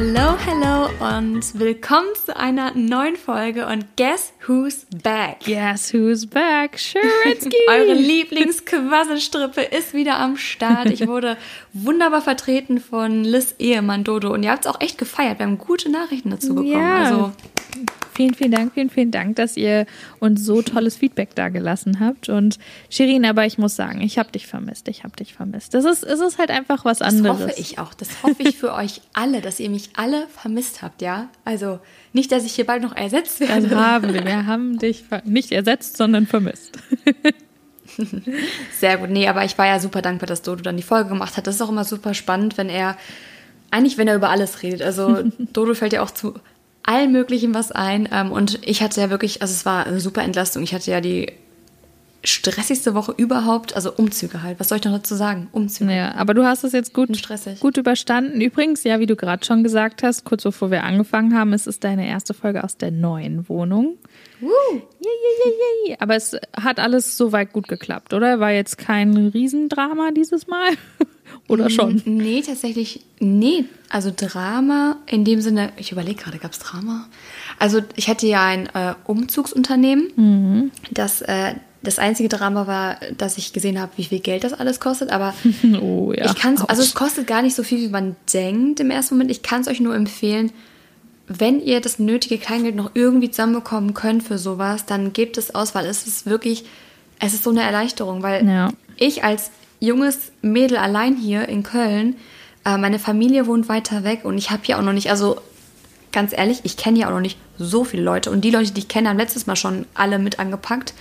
Hallo, hallo und willkommen zu einer neuen Folge und Guess Who's Back? Guess Who's Back? Schuritzky! Eure Lieblingsquasselstrippe ist wieder am Start. Ich wurde wunderbar vertreten von Liz Ehemann Dodo und ihr habt es auch echt gefeiert. Wir haben gute Nachrichten dazu bekommen. Ja. Also Vielen, vielen Dank, vielen, vielen Dank, dass ihr uns so tolles Feedback da gelassen habt. Und Shirin, aber ich muss sagen, ich habe dich vermisst, ich habe dich vermisst. Das ist, es ist halt einfach was das anderes. hoffe ich auch. Das hoffe ich für euch alle, dass ihr mich alle vermisst habt, ja? Also nicht, dass ich hier bald noch ersetzt werde. Das haben wir. Wir haben dich nicht ersetzt, sondern vermisst. Sehr gut. Nee, aber ich war ja super dankbar, dass Dodo dann die Folge gemacht hat. Das ist auch immer super spannend, wenn er, eigentlich wenn er über alles redet. Also Dodo fällt ja auch zu allem Möglichen was ein. Ähm, Und ich hatte ja wirklich, also es war eine super Entlastung. Ich hatte ja die stressigste Woche überhaupt, also Umzüge halt. Was soll ich noch dazu sagen? Umzüge. Ja, aber du hast es jetzt gut, Stressig. gut überstanden. Übrigens, ja, wie du gerade schon gesagt hast, kurz bevor wir angefangen haben, es ist deine erste Folge aus der neuen Wohnung. Yay, yay, yay, yay. Aber es hat alles soweit gut geklappt, oder? War jetzt kein Riesendrama dieses Mal? oder schon? Nee, tatsächlich, nee. Also Drama in dem Sinne, ich überlege gerade, gab es Drama? Also ich hatte ja ein äh, Umzugsunternehmen. Das, äh, das einzige Drama war, dass ich gesehen habe, wie viel Geld das alles kostet. Aber Oh ja. ich kann es, also es kostet gar nicht so viel, wie man denkt im ersten Moment. Ich kann es euch nur empfehlen, wenn ihr das nötige Kleingeld noch irgendwie zusammenbekommen könnt für sowas, dann gebt es aus, weil es ist wirklich, es ist so eine Erleichterung, weil Ja. ich als junges Mädel allein hier in Köln, äh, meine Familie wohnt weiter weg und ich habe hier auch noch nicht, also ganz ehrlich, ich kenne ja auch noch nicht so viele Leute und die Leute, die ich kenne, haben letztes Mal schon alle mit angepackt.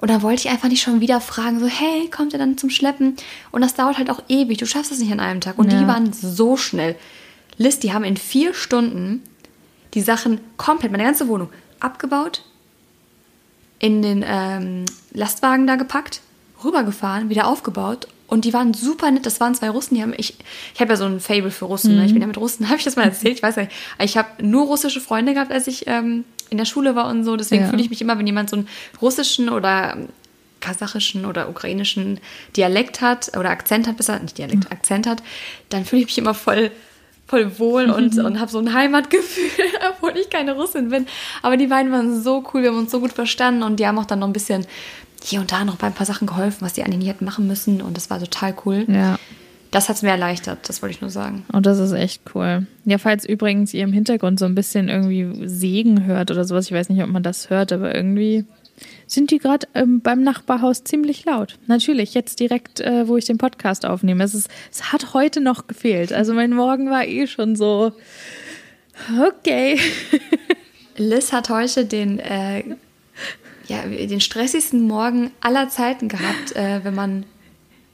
Und dann wollte ich einfach nicht schon wieder fragen, so, hey, kommt ihr dann zum Schleppen? Und das dauert halt auch ewig. Du schaffst das nicht an einem Tag. Und Ja. die waren so schnell. Liz, die haben in vier Stunden die Sachen komplett, meine ganze Wohnung, abgebaut, in den ähm, Lastwagen da gepackt, rübergefahren, wieder aufgebaut. Und die waren super nett. Das waren zwei Russen. Die haben ich, ich habe ja so ein Fable für Russen. Ne? Ich bin ja mit Russen. Habe ich das mal erzählt? Ich weiß nicht. Ich habe nur russische Freunde gehabt, als ich ähm, in der Schule war und so. Deswegen Ja. fühle ich mich immer, wenn jemand so einen russischen oder kasachischen oder ukrainischen Dialekt hat oder Akzent hat, besser nicht Dialekt, Akzent hat, dann fühle ich mich immer voll voll wohl und, und habe so ein Heimatgefühl, obwohl ich keine Russin bin. Aber die beiden waren so cool, wir haben uns so gut verstanden und die haben auch dann noch ein bisschen hier und da noch bei ein paar Sachen geholfen, was die eigentlich nie hätten machen müssen und das war total cool. Ja. Das hat es mir erleichtert, das wollte ich nur sagen. Und das ist echt cool. Ja, falls übrigens ihr im Hintergrund so ein bisschen irgendwie Segen hört oder sowas, ich weiß nicht, ob man das hört, aber irgendwie sind die gerade ähm, beim Nachbarhaus ziemlich laut. Natürlich, jetzt direkt, äh, wo ich den Podcast aufnehme. Es, ist, es hat heute noch gefehlt. Also mein Morgen war eh schon so, okay. Liz hat heute den, äh, ja, den stressigsten Morgen aller Zeiten gehabt, äh, wenn man.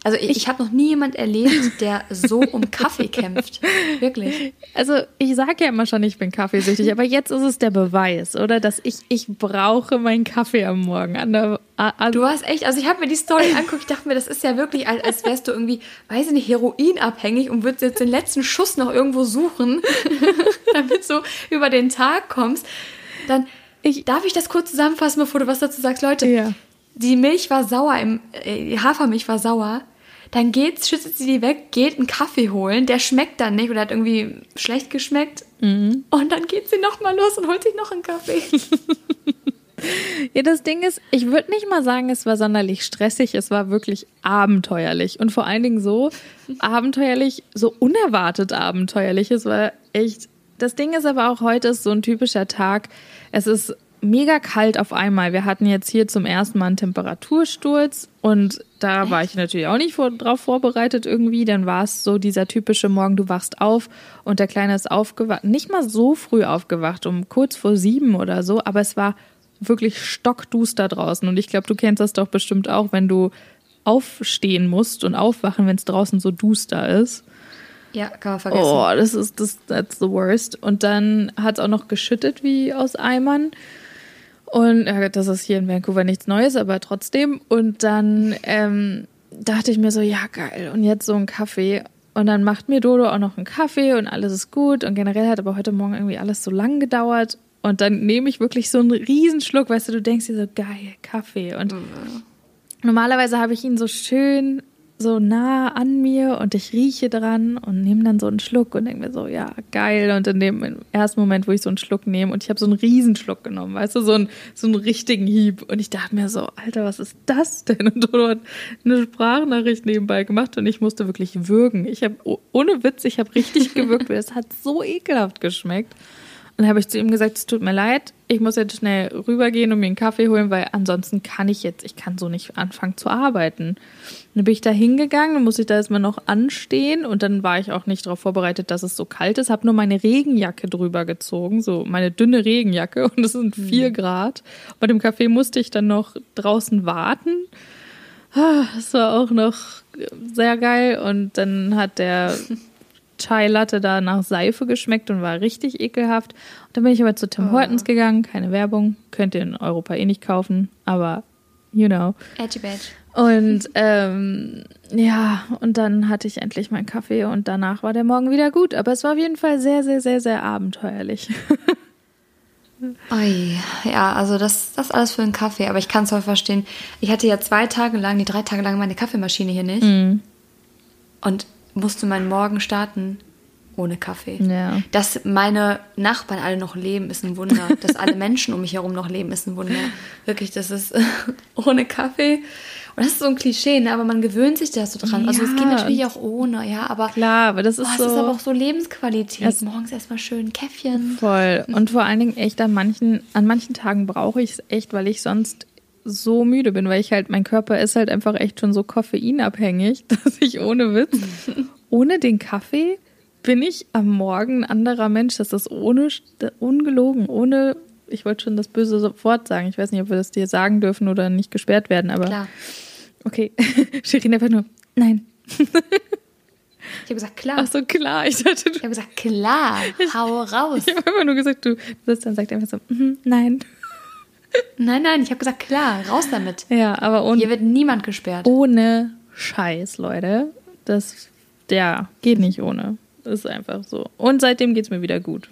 Also ich, ich habe noch nie jemand erlebt, der so um Kaffee kämpft. Wirklich. Also ich sage ja immer schon, ich bin kaffeesüchtig, aber jetzt ist es der Beweis, oder? Dass ich, ich brauche meinen Kaffee am Morgen. An der, an, Du hast echt, also ich habe mir die Story angeguckt, ich dachte mir, das ist ja wirklich, als, als wärst du irgendwie, weiß ich nicht, heroinabhängig und würdest jetzt den letzten Schuss noch irgendwo suchen, damit du über den Tag kommst. Dann Ich- darf ich das kurz zusammenfassen, bevor du was dazu sagst, Leute. Ja. Die Milch war sauer, im, äh, die Hafermilch war sauer. Dann geht's, schüttet sie die weg, geht einen Kaffee holen, der schmeckt dann nicht oder hat irgendwie schlecht geschmeckt. Und dann geht sie nochmal los und holt sich noch einen Kaffee. Ja, das Ding ist, ich würde nicht mal sagen, es war sonderlich stressig, es war wirklich abenteuerlich. Und vor allen Dingen so abenteuerlich, so unerwartet abenteuerlich. Es war echt. Das Ding ist aber auch, heute ist so ein typischer Tag. Es ist mega kalt auf einmal. Wir hatten jetzt hier zum ersten Mal einen Temperatursturz und da war ich natürlich auch nicht vor, drauf vorbereitet irgendwie. Dann war es so dieser typische Morgen, du wachst auf und der Kleine ist aufgewacht. Nicht mal so früh aufgewacht, um kurz vor sieben oder so, aber es war wirklich stockduster draußen. Und ich glaube, du kennst das doch bestimmt auch, wenn du aufstehen musst und aufwachen, wenn es draußen so duster ist. Ja, kann man vergessen. Oh, das ist das that's the worst. Und dann hat es auch noch geschüttet wie aus Eimern. Und ja, das ist hier in Vancouver nichts Neues, aber trotzdem. Und dann ähm, dachte ich mir so, ja geil. Und jetzt so ein Kaffee. Und dann macht mir Dodo auch noch einen Kaffee und alles ist gut. Und generell hat aber heute Morgen irgendwie alles so lang gedauert. Und dann nehme ich wirklich so einen Riesenschluck, weißt du, du denkst dir so, geil, Kaffee. Und normalerweise habe ich ihn so schön so nah an mir und ich rieche dran und nehme dann so einen Schluck und denke mir so, ja, geil. Und in dem ersten Moment, wo ich so einen Schluck nehme und ich habe so einen Riesenschluck genommen, weißt du, so einen, so einen richtigen Hieb. Und ich dachte mir so, Alter, was ist das denn? Und Dodo hat eine Sprachnachricht nebenbei gemacht und ich musste wirklich würgen. Ich habe, ohne Witz, ich habe richtig gewürgt, weil es hat so ekelhaft geschmeckt. Und dann habe ich zu ihm gesagt, es tut mir leid, ich muss jetzt schnell rübergehen und mir einen Kaffee holen, weil ansonsten kann ich jetzt, ich kann so nicht anfangen zu arbeiten. Dann bin ich da hingegangen, dann musste ich da erstmal noch anstehen und dann war ich auch nicht darauf vorbereitet, dass es so kalt ist, habe nur meine Regenjacke drüber gezogen, so meine dünne Regenjacke und es sind vier mhm. Grad. Bei dem Kaffee musste ich dann noch draußen warten. Ah, das war auch noch sehr geil und dann hat der Chai Latte da nach Seife geschmeckt und war richtig ekelhaft. Und dann bin ich aber zu Tim oh. Hortons gegangen, keine Werbung, könnt ihr in Europa eh nicht kaufen, aber you know. Edgy Badge. Und ähm, ja, und dann hatte ich endlich meinen Kaffee und danach war der Morgen wieder gut. Aber es war auf jeden Fall sehr, sehr, sehr, sehr abenteuerlich. Oi, ja, also das, das alles für einen Kaffee, aber ich kann es voll verstehen. Ich hatte ja zwei Tage lang, die drei Tage lang meine Kaffeemaschine hier nicht. Mm. Und musste mein Morgen starten ohne Kaffee. Ja. Dass meine Nachbarn alle noch leben, ist ein Wunder. Dass alle Menschen um mich herum noch leben, ist ein Wunder. Wirklich, das ist ohne Kaffee. Und das ist so ein Klischee, ne? aber man gewöhnt sich da so dran. Ja. Also es geht natürlich auch ohne, ja, aber klar, aber das ist oh, so. Es ist aber auch so Lebensqualität. Morgens erstmal schön Käffchen. Voll. Und vor allen Dingen echt an manchen, an manchen Tagen brauche ich es echt, weil ich sonst so müde bin, weil ich halt, mein Körper ist halt einfach echt schon so koffeinabhängig, dass ich ohne Witz, ohne den Kaffee bin ich am Morgen ein anderer Mensch. Das ist ohne, ungelogen, ohne, ich wollte schon das böse Wort sagen. Ich weiß nicht, ob wir das dir sagen dürfen oder nicht gesperrt werden, aber. Klar. Okay. Shirin einfach nur, nein. Ich habe gesagt, klar. Ach so, klar. Ich dachte, Ich habe gesagt, klar, hau raus. Ich habe einfach nur gesagt, du, das dann sagt er einfach so, mm, nein. Nein, nein, ich habe gesagt, klar, raus damit. Ja, aber ohne. Hier wird niemand gesperrt. Ohne Scheiß, Leute. Das, ja, geht nicht ohne. Ist einfach so. Und seitdem geht es mir wieder gut.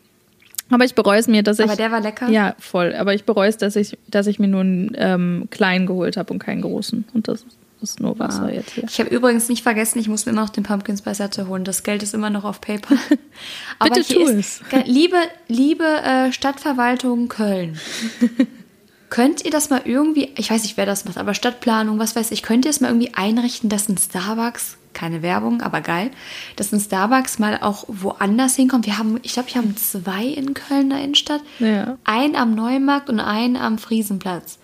Aber ich bereue es mir, dass ich. Aber der war lecker? Ja, voll. Aber ich bereue es, dass ich, dass ich mir nur einen ähm, kleinen geholt habe und keinen großen. Und das ist nur Wasser ah. jetzt hier. Ich habe übrigens nicht vergessen, ich muss mir immer noch den Pumpkin Spice Latte holen. Das Geld ist immer noch auf PayPal. Aber Bitte tu es. Liebe, liebe äh, Stadtverwaltung Köln. Könnt ihr das mal irgendwie, ich weiß nicht, wer das macht, aber Stadtplanung, was weiß ich, könnt ihr es mal irgendwie einrichten, dass ein Starbucks, keine Werbung, aber geil, dass ein Starbucks mal auch woanders hinkommt? Wir haben, ich glaube, wir haben zwei in Köln der Innenstadt. Ja. Einen am Neumarkt und einen am Friesenplatz.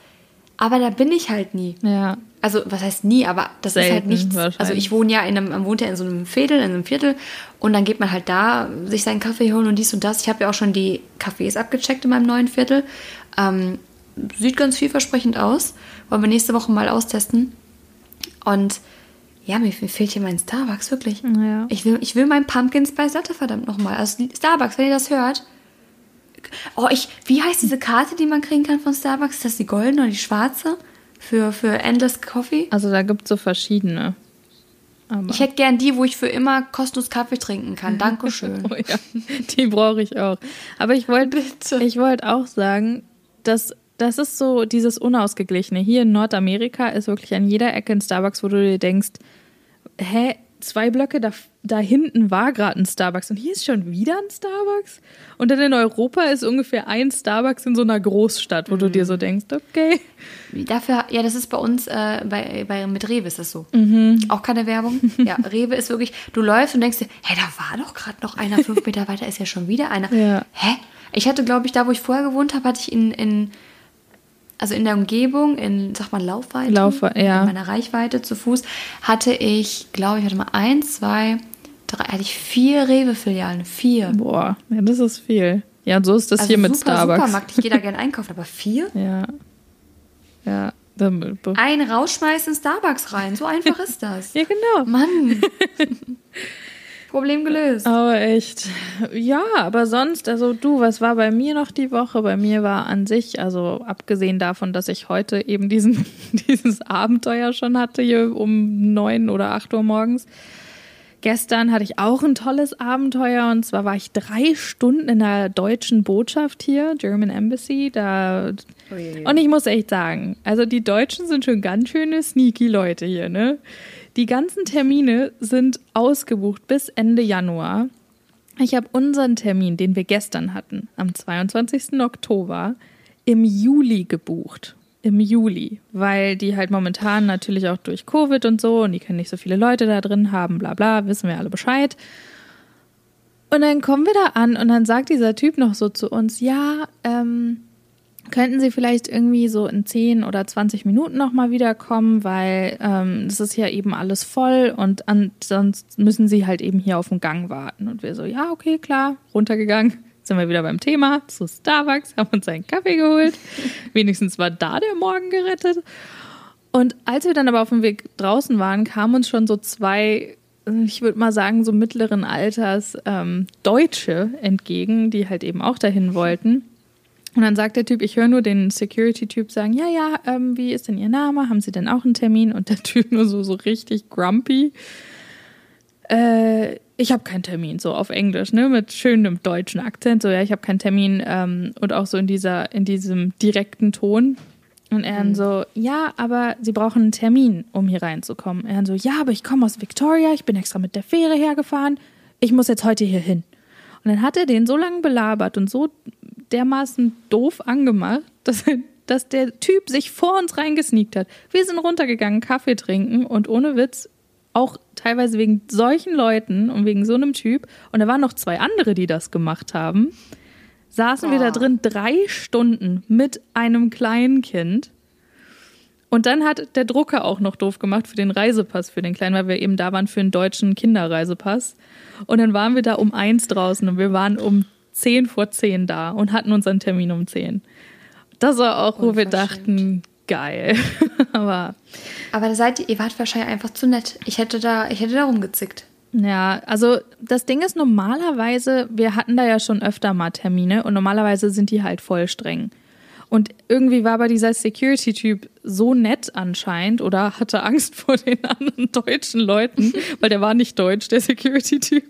Aber da bin ich halt nie. Ja. Also, was heißt nie, aber das Selten, ist halt nichts. Also, ich wohne ja in einem, man wohnt ja in so einem Viertel, in einem Viertel und dann geht man halt da sich seinen Kaffee holen und dies und das. Ich habe ja auch schon die Cafés abgecheckt in meinem neuen Viertel. Ähm, sieht ganz vielversprechend aus. Wollen wir nächste Woche mal austesten. Und ja, mir, fehlt hier mein Starbucks, wirklich. Ja. Ich, will, ich will mein Pumpkin Spice Latte verdammt nochmal. Also Starbucks, wenn ihr das hört. Oh, ich, wie heißt diese Karte, die man kriegen kann von Starbucks? Ist das die goldene oder die schwarze? Für, für Endless Coffee? Also da gibt es so verschiedene. Aber ich hätte gern die, wo ich für immer kostenlos Kaffee trinken kann. Dankeschön. oh ja, die brauche ich auch. Aber ich wollte ich wollte auch sagen, dass das ist so dieses Unausgeglichene. Hier in Nordamerika ist wirklich an jeder Ecke ein Starbucks, wo du dir denkst, hä, zwei Blöcke da, da hinten war gerade ein Starbucks und hier ist schon wieder ein Starbucks. Und dann in Europa ist ungefähr ein Starbucks in so einer Großstadt, wo mhm. du dir so denkst, okay. Dafür, ja, das ist bei uns, äh, bei, bei, mit Rewe ist das so. Mhm. Auch keine Werbung. Ja, Rewe ist wirklich, du läufst und denkst dir, hä, da war doch gerade noch einer, fünf Meter weiter ist ja schon wieder einer. Ja. Hä? Ich hatte, glaube ich, da, wo ich vorher gewohnt habe, hatte ich in, in also in der Umgebung, in, sag mal, Laufweite, Laufweite ja. in meiner Reichweite zu Fuß, hatte ich, glaube ich, hatte mal eins, zwei, drei, hatte ich vier Rewe-Filialen. Vier. Boah, ja, das ist viel. Ja, und so ist das also hier mit super, Starbucks. Supermarkt, ich gehe da gerne einkaufen, aber vier? Ja. Ja. Ein rausschmeißen Starbucks rein, so einfach ist das. ja, genau. Mann. Problem gelöst. Aber echt. Ja, aber sonst, also du, was war bei mir noch die Woche? Bei mir war an sich, also abgesehen davon, dass ich heute eben diesen, dieses Abenteuer schon hatte, hier um neun oder acht Uhr morgens, Gestern hatte ich auch ein tolles Abenteuer und zwar war ich drei Stunden in der deutschen Botschaft hier, German Embassy. Da und ich muss echt sagen, also die Deutschen sind schon ganz schöne sneaky Leute hier, ne? Die ganzen Termine sind ausgebucht bis Ende Januar. Ich habe unseren Termin, den wir gestern hatten, am 22. Oktober, im Juli gebucht. Im Juli, weil die halt momentan natürlich auch durch Covid und so und die können nicht so viele Leute da drin haben, bla bla, wissen wir alle Bescheid. Und dann kommen wir da an und dann sagt dieser Typ noch so zu uns, ja, ähm, könnten Sie vielleicht irgendwie so in 10 oder 20 Minuten nochmal wiederkommen, weil ähm, es ist ja eben alles voll und an, sonst müssen Sie halt eben hier auf den Gang warten. Und wir so, ja, okay, klar, runtergegangen. Sind wir wieder beim Thema zu Starbucks, haben uns einen Kaffee geholt. Wenigstens war da der Morgen gerettet. Und als wir dann aber auf dem Weg draußen waren, kamen uns schon so zwei, ich würde mal sagen, so mittleren Alters ähm, Deutsche entgegen, die halt eben auch dahin wollten. Und dann sagt der Typ, ich höre nur den Security-Typ sagen, ja, ja, ähm, wie ist denn Ihr Name? Haben Sie denn auch einen Termin? Und der Typ nur so, so richtig grumpy. Äh, ich habe keinen Termin, so auf Englisch, ne, mit schönem deutschen Akzent, so ja, ich habe keinen Termin ähm, und auch so in dieser, in diesem direkten Ton. Und er mhm. so, ja, aber Sie brauchen einen Termin, um hier reinzukommen. Er so, ja, aber ich komme aus Victoria, ich bin extra mit der Fähre hergefahren, ich muss jetzt heute hier hin. Und dann hat er den so lange belabert und so dermaßen doof angemacht, dass, dass der Typ sich vor uns reingesneakt hat. Wir sind runtergegangen, Kaffee trinken und ohne Witz auch teilweise wegen solchen Leuten und wegen so einem Typ. Und da waren noch zwei andere, die das gemacht haben. Saßen oh. wir da drin drei Stunden mit einem kleinen Kind. Und dann hat der Drucker auch noch doof gemacht für den Reisepass für den Kleinen, weil wir eben da waren für einen deutschen Kinderreisepass. Und dann waren wir da um eins draußen und wir waren um zehn vor zehn da und hatten unseren Termin um zehn. Das war auch, wo wir dachten, geil. Aber. Aber seid ihr, ihr wart wahrscheinlich einfach zu nett. Ich hätte da, ich hätte da rumgezickt. Ja, also das Ding ist normalerweise, wir hatten da ja schon öfter mal Termine und normalerweise sind die halt voll streng. Und irgendwie war aber dieser Security-Typ so nett anscheinend oder hatte Angst vor den anderen deutschen Leuten, weil der war nicht deutsch, der Security-Typ.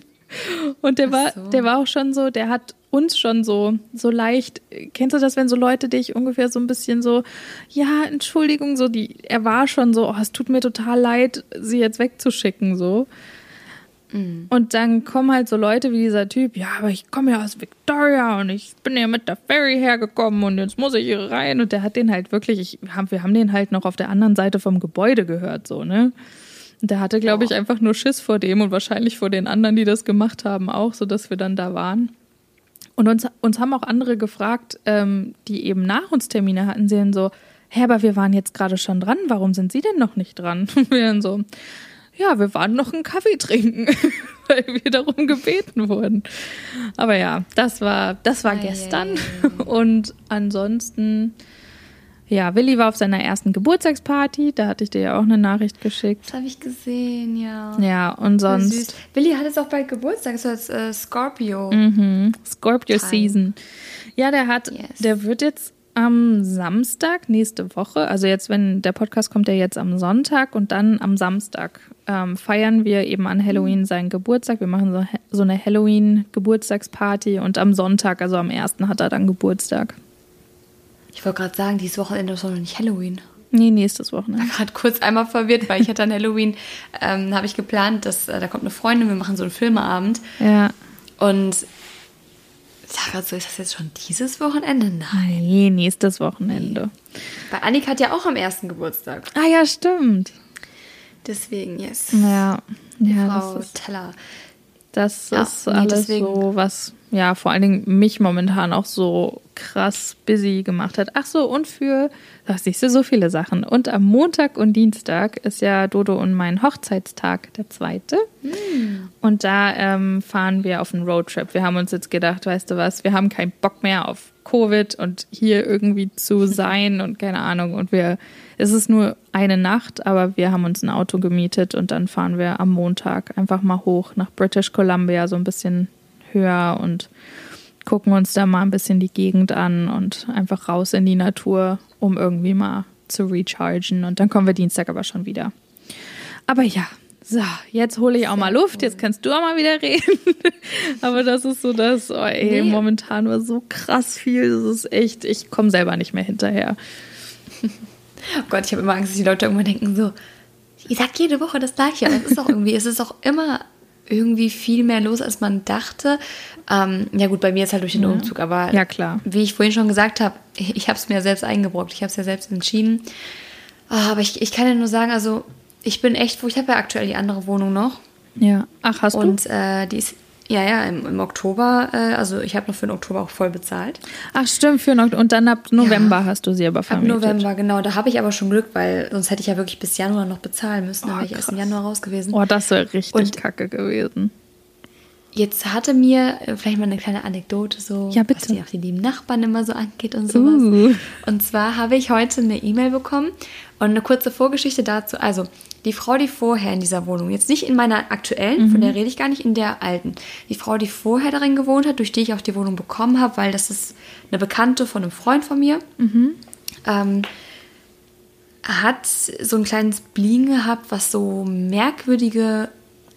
Und der war, so. der war auch schon so, der hat uns schon so, so leicht, kennst du das, wenn so Leute dich ungefähr so ein bisschen so, ja, Entschuldigung, so, die, er war schon so, oh, es tut mir total leid, sie jetzt wegzuschicken, so. Mhm. Und dann kommen halt so Leute wie dieser Typ, ja, aber ich komme ja aus Victoria und ich bin ja mit der Ferry hergekommen und jetzt muss ich hier rein. Und der hat den halt wirklich, ich, wir haben den halt noch auf der anderen Seite vom Gebäude gehört, so, ne? Der hatte, glaube ich, einfach nur Schiss vor dem und wahrscheinlich vor den anderen, die das gemacht haben, auch, sodass wir dann da waren. Und uns, uns haben auch andere gefragt, ähm, die eben nach uns Termine hatten, sehen so, hä, aber wir waren jetzt gerade schon dran, warum sind Sie denn noch nicht dran? Und wir dann so, ja, wir waren noch einen Kaffee trinken, weil wir darum gebeten wurden. Aber ja, das war, das war gestern. Und ansonsten ja, Willi war auf seiner ersten Geburtstagsparty, da hatte ich dir ja auch eine Nachricht geschickt. Das habe ich gesehen, ja. Ja, und sonst. Süß. Willi hat jetzt auch bald Geburtstag, so als äh, Scorpio. Mhm. Scorpio Time. Season. Ja, der hat, yes. der wird jetzt am Samstag nächste Woche, also jetzt, wenn der Podcast kommt, der jetzt am Sonntag und dann am Samstag ähm, feiern wir eben an Halloween seinen Geburtstag. Wir machen so, so eine Halloween-Geburtstagsparty und am Sonntag, also am 1. hat er dann Geburtstag. Ich wollte gerade sagen, dieses Wochenende ist doch noch nicht Halloween. Nee, nächstes Wochenende. Ich war gerade kurz einmal verwirrt, weil ich hatte an Halloween, ähm, habe ich geplant, dass äh, da kommt eine Freundin, wir machen so einen Filmeabend. Ja. Und ich sage gerade so, ist das jetzt schon dieses Wochenende? Nein. Nee, nächstes Wochenende. Weil Annika hat ja auch am ersten Geburtstag. Ah ja, stimmt. Deswegen, yes. Ja. ja Frau Teller. Das ja, ist nee, alles deswegen. so, was ja vor allen Dingen mich momentan auch so krass busy gemacht hat. Ach so, und für, da siehst du so viele Sachen. Und am Montag und Dienstag ist ja Dodo und mein Hochzeitstag, der zweite. Mm. Und da ähm, fahren wir auf einen Roadtrip. Wir haben uns jetzt gedacht, weißt du was, wir haben keinen Bock mehr auf Covid und hier irgendwie zu sein und keine Ahnung. Und wir, es ist nur eine Nacht, aber wir haben uns ein Auto gemietet und dann fahren wir am Montag einfach mal hoch nach British Columbia, so ein bisschen höher und gucken uns da mal ein bisschen die Gegend an und einfach raus in die Natur, um irgendwie mal zu rechargen. Und dann kommen wir Dienstag aber schon wieder. Aber ja, so, jetzt hole ich auch mal Luft, jetzt kannst du auch mal wieder reden. Aber das ist so das, oh ey, Nee. momentan war so krass viel, das ist echt, ich komme selber nicht mehr hinterher. Oh Gott, ich habe immer Angst, dass die Leute irgendwann denken so, ich sag jede Woche das gleiche. Aber es ist auch irgendwie, es ist auch immer irgendwie viel mehr los, als man dachte. Ähm, ja gut, bei mir ist halt durch den Umzug, aber Ja, klar. wie ich vorhin schon gesagt habe, ich, ich habe es mir ja selbst eingebrockt, ich habe es ja selbst entschieden. Ah, Aber ich, ich kann ja nur sagen, also ich bin echt froh, ich habe ja aktuell die andere Wohnung noch Ja. Ach, hast und äh, die ist, ja, ja, im, im Oktober, äh, also ich habe noch für den Oktober auch voll bezahlt. du? Ach, stimmt, für noch, und dann ab November hast du sie aber Ab vermietet. November, genau. Da habe ich aber schon Glück, weil sonst hätte ich ja wirklich bis Januar noch bezahlen müssen. Dann wäre ich erst im Januar raus gewesen. Oh, das wäre richtig Und- kacke gewesen. Jetzt hatte mir äh, vielleicht mal eine kleine Anekdote so, Ja, bitte. was die auch die lieben Nachbarn immer so angeht und sowas. Uh. Und zwar habe ich heute eine E-Mail bekommen und eine kurze Vorgeschichte dazu. Also die Frau, die vorher in dieser Wohnung, jetzt nicht in meiner aktuellen, von der rede ich gar nicht, in der alten. Die Frau, die vorher darin gewohnt hat, durch die ich auch die Wohnung bekommen habe, weil das ist eine Bekannte von einem Freund von mir. Ähm, hat so ein kleines Spleen gehabt, was so merkwürdige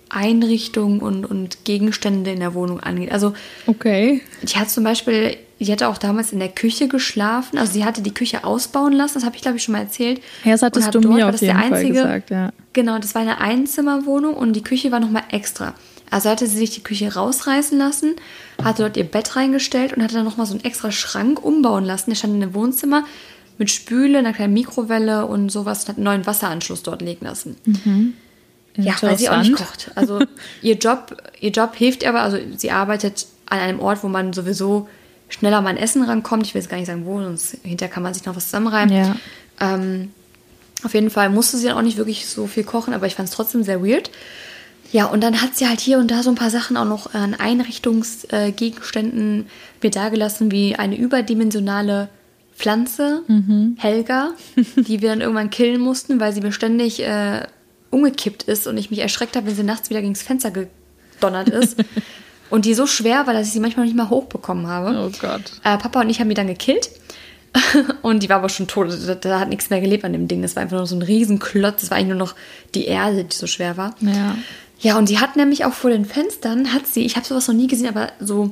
Einrichtungen und, und Gegenstände in der Wohnung angeht. Also Okay. die hat zum Beispiel, die hatte auch damals in der Küche geschlafen. Also sie hatte die Küche ausbauen lassen, das habe ich glaube ich schon mal erzählt. Ja, das Und hattest hat du mir auf jeden Fall einzige- gesagt, ja. Genau, das war eine Einzimmerwohnung und die Küche war nochmal extra. Also hatte sie sich die Küche rausreißen lassen, hatte dort ihr Bett reingestellt und hatte dann nochmal so einen extra Schrank umbauen lassen. Der stand in dem Wohnzimmer mit Spüle, einer kleinen Mikrowelle und sowas und hat einen neuen Wasseranschluss dort legen lassen. Ja, weil sie auch nicht kocht. Also ihr Job, ihr Job hilft aber, also sie arbeitet an einem Ort, wo man sowieso schneller an Essen rankommt. Ich will jetzt gar nicht sagen, wo, sonst hinterher kann man sich noch was zusammenreimen. Ja. Ähm, auf jeden Fall musste sie dann auch nicht wirklich so viel kochen, aber ich fand es trotzdem sehr weird. Ja, und dann hat sie halt hier und da so ein paar Sachen auch noch an Einrichtungsgegenständen mir dagelassen, wie eine überdimensionale Pflanze, Helga, die wir dann irgendwann killen mussten, weil sie mir ständig äh, umgekippt ist und ich mich erschreckt habe, wenn sie nachts wieder gegen das Fenster gedonnert ist. und die so schwer war, dass ich sie manchmal nicht mal hochbekommen habe. Oh Gott. Äh, Papa und ich haben die dann gekillt. und die war aber schon tot. Da, da hat nichts mehr gelebt an dem Ding. Das war einfach nur so ein Riesenklotz. Das war eigentlich nur noch die Erde, die so schwer war. Ja. Ja, und die hat nämlich auch vor den Fenstern, hat sie, ich habe sowas noch nie gesehen, aber so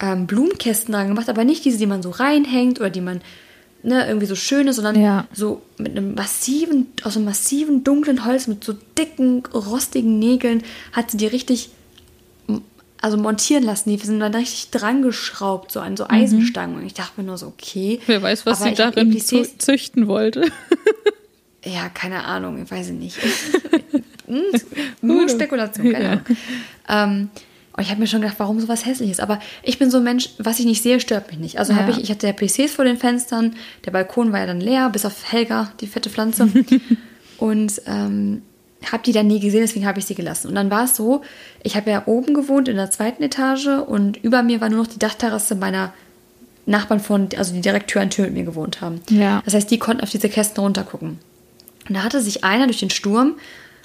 ähm, Blumenkästen dran gemacht, aber nicht diese, die man so reinhängt oder die man ne, irgendwie so schöne, sondern Ja. so mit einem massiven, aus einem massiven dunklen Holz mit so dicken, rostigen Nägeln hat sie die richtig also montieren lassen. Die sind dann richtig dran geschraubt, so an so Eisenstangen. Und ich dachte mir nur so, okay. Wer weiß, was sie darin zü- züchten wollte. ja, keine Ahnung, ich weiß es nicht. Hm, Nur Spekulation, keine Ahnung. Ähm, und ich habe mir schon gedacht, warum sowas hässliches. Aber ich bin so ein Mensch, was ich nicht sehe, stört mich nicht. Also Ja. habe ich, ich hatte ja PCs vor den Fenstern, der Balkon war ja dann leer, bis auf Helga, die fette Pflanze. und ähm, habe die dann nie gesehen, deswegen habe ich sie gelassen. Und dann war es so, ich habe ja oben gewohnt in der zweiten Etage und über mir war nur noch die Dachterrasse meiner Nachbarn von, also die direkt Tür an Tür mit mir gewohnt haben. Ja. Das heißt, die konnten auf diese Kästen runtergucken. Und da hatte sich einer durch den Sturm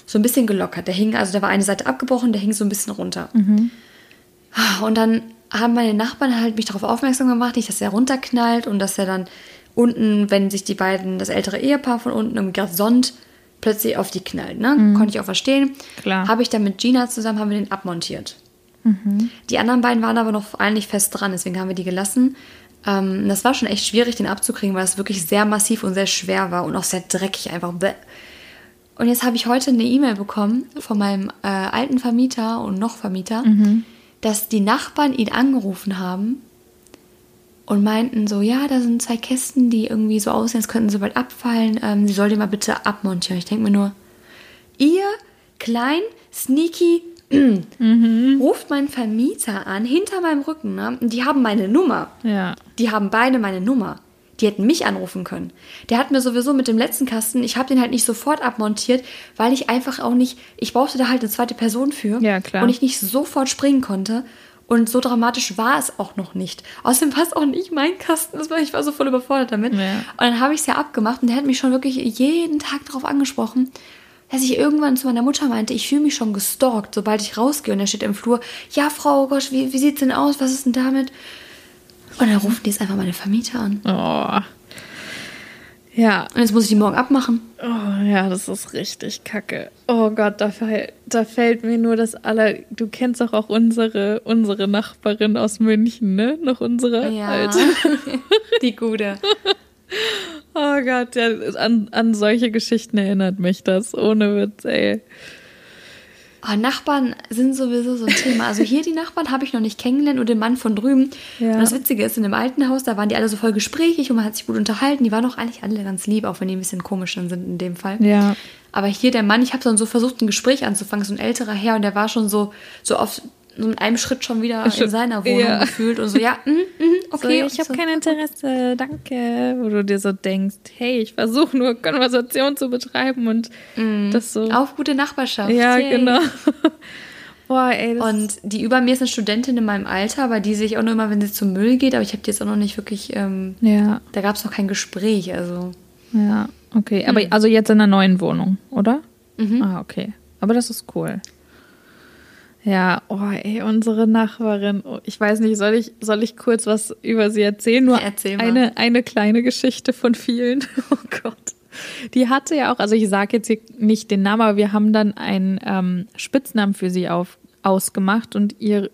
so ein bisschen gelockert. Der hing, also da war eine Seite abgebrochen, der hing so ein bisschen runter. Und dann haben meine Nachbarn halt mich darauf aufmerksam gemacht, nicht, dass er runterknallt und dass er dann unten, wenn sich die beiden, das ältere Ehepaar von unten irgendwie gerade sonnt, plötzlich auf die knallt. Ne? Konnte ich auch verstehen. Klar. Habe ich dann mit Gina zusammen, haben wir den abmontiert. Die anderen beiden waren aber noch eigentlich fest dran, deswegen haben wir die gelassen. Ähm, das war schon echt schwierig, den abzukriegen, weil es wirklich sehr massiv und sehr schwer war und auch sehr dreckig einfach. Bäh. Und jetzt habe ich heute eine E-Mail bekommen von meinem äh, alten Vermieter und noch Vermieter, dass die Nachbarn ihn angerufen haben und meinten so, ja, da sind zwei Kästen, die irgendwie so aussehen, als könnten sie bald abfallen. Ähm, sie soll die mal bitte abmontieren. Ich denke mir nur, ihr klein, sneaky, ruft meinen Vermieter an, hinter meinem Rücken. Ne? Die haben meine Nummer. Ja. Die haben beide meine Nummer. Die hätten mich anrufen können. Der hat mir sowieso mit dem letzten Kasten, ich habe den halt nicht sofort abmontiert, weil ich einfach auch nicht, ich brauchte da halt eine zweite Person für. Ja, klar. Und ich nicht sofort springen konnte. Und so dramatisch war es auch noch nicht. Außerdem war es auch nicht mein Kasten. Das war, ich war so voll überfordert damit. Ja. Und dann habe ich es ja abgemacht und der hat mich schon wirklich jeden Tag darauf angesprochen, dass ich irgendwann zu meiner Mutter meinte, ich fühle mich schon gestalkt, sobald ich rausgehe und er steht im Flur, ja, Frau Gosch, wie, wie sieht's denn aus? Was ist denn damit? Und dann rufen die jetzt einfach meine Vermieter an. Oh. Ja. Und jetzt muss ich die morgen abmachen. Oh ja, das ist richtig kacke. Oh Gott, da, fällt, da fällt mir nur das aller. Du kennst doch auch unsere, unsere Nachbarin aus München, ne? Noch unsere Ja. alte. die gute. Oh Gott, ja, an, an solche Geschichten erinnert mich das. Ohne Witz, ey. Oh, Nachbarn sind sowieso so ein Thema. Also hier die Nachbarn habe ich noch nicht kennengelernt und den Mann von drüben. Ja. Und das Witzige ist, in dem alten Haus, da waren die alle so voll gesprächig und man hat sich gut unterhalten. Die waren auch eigentlich alle ganz lieb, auch wenn die ein bisschen komisch sind in dem Fall. Ja. Aber hier der Mann, ich habe dann so versucht, ein Gespräch anzufangen, so ein älterer Herr und der war schon so, so auf so mit einem Schritt schon wieder in seiner Wohnung ja. gefühlt und so, ja, mm, mm, okay. so, ich habe so, kein Interesse, danke. Wo du dir so denkst, hey, ich versuche nur Konversation zu betreiben und das so. Auf gute Nachbarschaft. ja, yay. genau. Boah, ey, Und die über mir ist eine Studentin in meinem Alter, aber die sehe ich auch nur immer, wenn sie zum Müll geht. Aber ich habe die jetzt auch noch nicht wirklich, ähm, Ja, da gab es noch kein Gespräch. Also ja, okay. Aber also jetzt in einer neuen Wohnung, oder? Ah, okay. Aber das ist cool. Ja, oh, ey, unsere Nachbarin. Oh, ich weiß nicht, soll ich, soll ich kurz was über sie erzählen? Nur Erzähl mal. eine, eine kleine Geschichte von vielen. Oh Gott. Die hatte ja auch, also ich sage jetzt hier nicht den Namen, aber wir haben dann einen ähm, Spitznamen für sie auf, ausgemacht und ihr,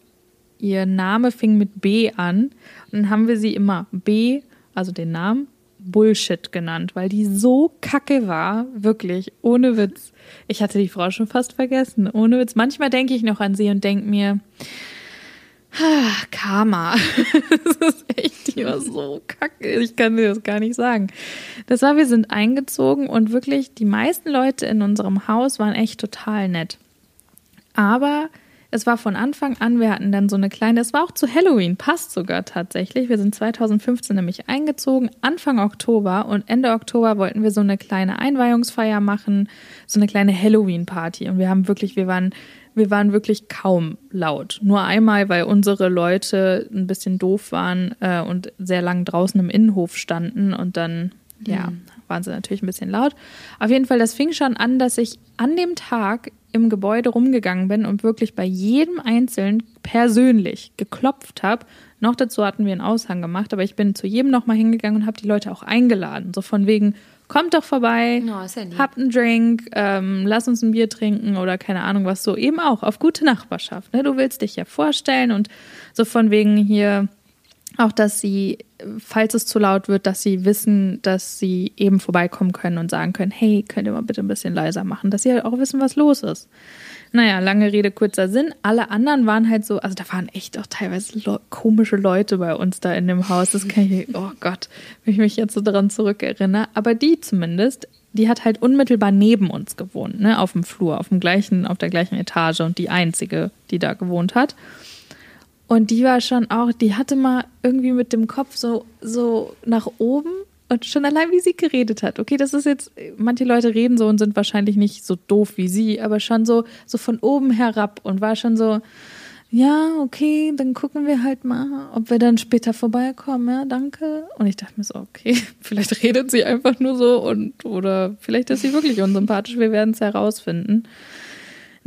ihr Name fing mit B an. Und dann haben wir sie immer B, also den Namen, Bullshit genannt, weil die so kacke war, wirklich, ohne Witz. Ich hatte die Frau schon fast vergessen, ohne Witz. Manchmal denke ich noch an sie und denke mir, ah, Karma. das ist echt, die war so kacke. Ich kann dir das gar nicht sagen. Das war, wir sind eingezogen und wirklich die meisten Leute in unserem Haus waren echt total nett. Aber es war von Anfang an, wir hatten dann so eine kleine, es war auch zu Halloween, passt sogar tatsächlich. Wir sind 2015 nämlich eingezogen, Anfang Oktober und Ende Oktober wollten wir so eine kleine Einweihungsfeier machen, so eine kleine Halloween-Party. Und wir haben wirklich, wir waren, wir waren wirklich kaum laut. Nur einmal, weil unsere Leute ein bisschen doof waren äh, und sehr lang draußen im Innenhof standen und dann, ja, waren sie natürlich ein bisschen laut. Auf jeden Fall, das fing schon an, dass ich an dem Tag im Gebäude rumgegangen bin und wirklich bei jedem Einzelnen persönlich geklopft habe. Noch dazu hatten wir einen Aushang gemacht, aber ich bin zu jedem nochmal hingegangen und habe die Leute auch eingeladen. So von wegen, kommt doch vorbei, ist ja habt einen Drink, ähm, lass uns ein Bier trinken oder keine Ahnung was so. Eben auch auf gute Nachbarschaft. Ne? Du willst dich ja vorstellen und so von wegen hier auch, dass sie, falls es zu laut wird, dass sie wissen, dass sie eben vorbeikommen können und sagen können, hey, könnt ihr mal bitte ein bisschen leiser machen, dass sie halt auch wissen, was los ist. Naja, lange Rede, kurzer Sinn. Alle anderen waren halt so, also da waren echt auch teilweise le komische Leute bei uns da in dem Haus. Das kann ich, oh Gott, wenn ich mich jetzt so daran zurückerinnere. Aber die zumindest, die hat halt unmittelbar neben uns gewohnt, ne, auf dem Flur, auf dem gleichen, auf der gleichen Etage und die einzige, die da gewohnt hat. Und die war schon auch, die hatte mal irgendwie mit dem Kopf so, so nach oben und schon allein, wie sie geredet hat. Okay, das ist jetzt, manche Leute reden so und sind wahrscheinlich nicht so doof wie sie, aber schon so, so von oben herab und war schon so, ja, okay, dann gucken wir halt mal, ob wir dann später vorbeikommen, ja, danke. Und ich dachte mir so, okay, vielleicht redet sie einfach nur so und, oder vielleicht ist sie wirklich unsympathisch, wir werden es herausfinden.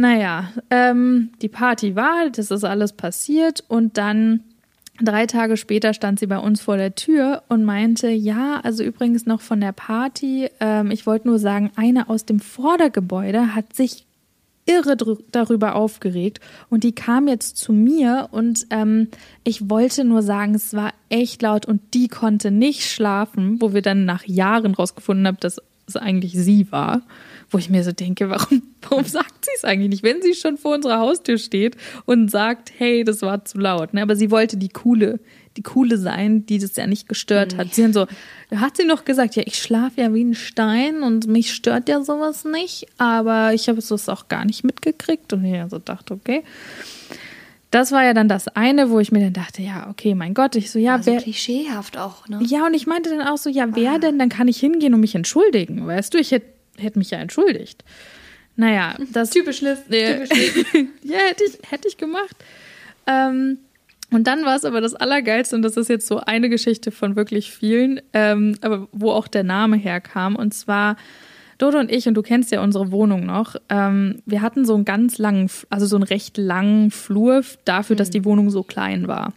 Naja, ähm, die Party war, das ist alles passiert und dann drei Tage später stand sie bei uns vor der Tür und meinte, ja, also übrigens noch von der Party, ähm, ich wollte nur sagen, eine aus dem Vordergebäude hat sich irre darüber aufgeregt und die kam jetzt zu mir und ähm, ich wollte nur sagen, es war echt laut und die konnte nicht schlafen, wo wir dann nach Jahren rausgefunden haben, dass es eigentlich sie war, wo ich mir so denke, warum, warum sagt sie es eigentlich nicht, wenn sie schon vor unserer Haustür steht und sagt, hey, das war zu laut, ne? aber sie wollte die coole, die coole sein, die das ja nicht gestört hat. Sie dann so, hat sie noch gesagt, ja, ich schlafe ja wie ein Stein und mich stört ja sowas nicht, aber ich habe es auch gar nicht mitgekriegt und ich so dachte, okay. Das war ja dann das eine, wo ich mir dann dachte, ja, okay, mein Gott, ich so, ja, Also wer, klischeehaft auch, ne? ja, und ich meinte dann auch so, ja, wer denn? Dann kann ich hingehen und mich entschuldigen. Weißt du, ich hätte hätt mich ja entschuldigt. Naja, das. Typisch. Typisch Liz. ja, hätte ich, hätte ich gemacht. Ähm, und dann war es aber das Allergeilste, und das ist jetzt so eine Geschichte von wirklich vielen, ähm, aber wo auch der Name herkam. Und zwar Dodo und ich, und du kennst ja unsere Wohnung noch, ähm, wir hatten so einen ganz langen, also so einen recht langen Flur dafür, dass die Wohnung so klein war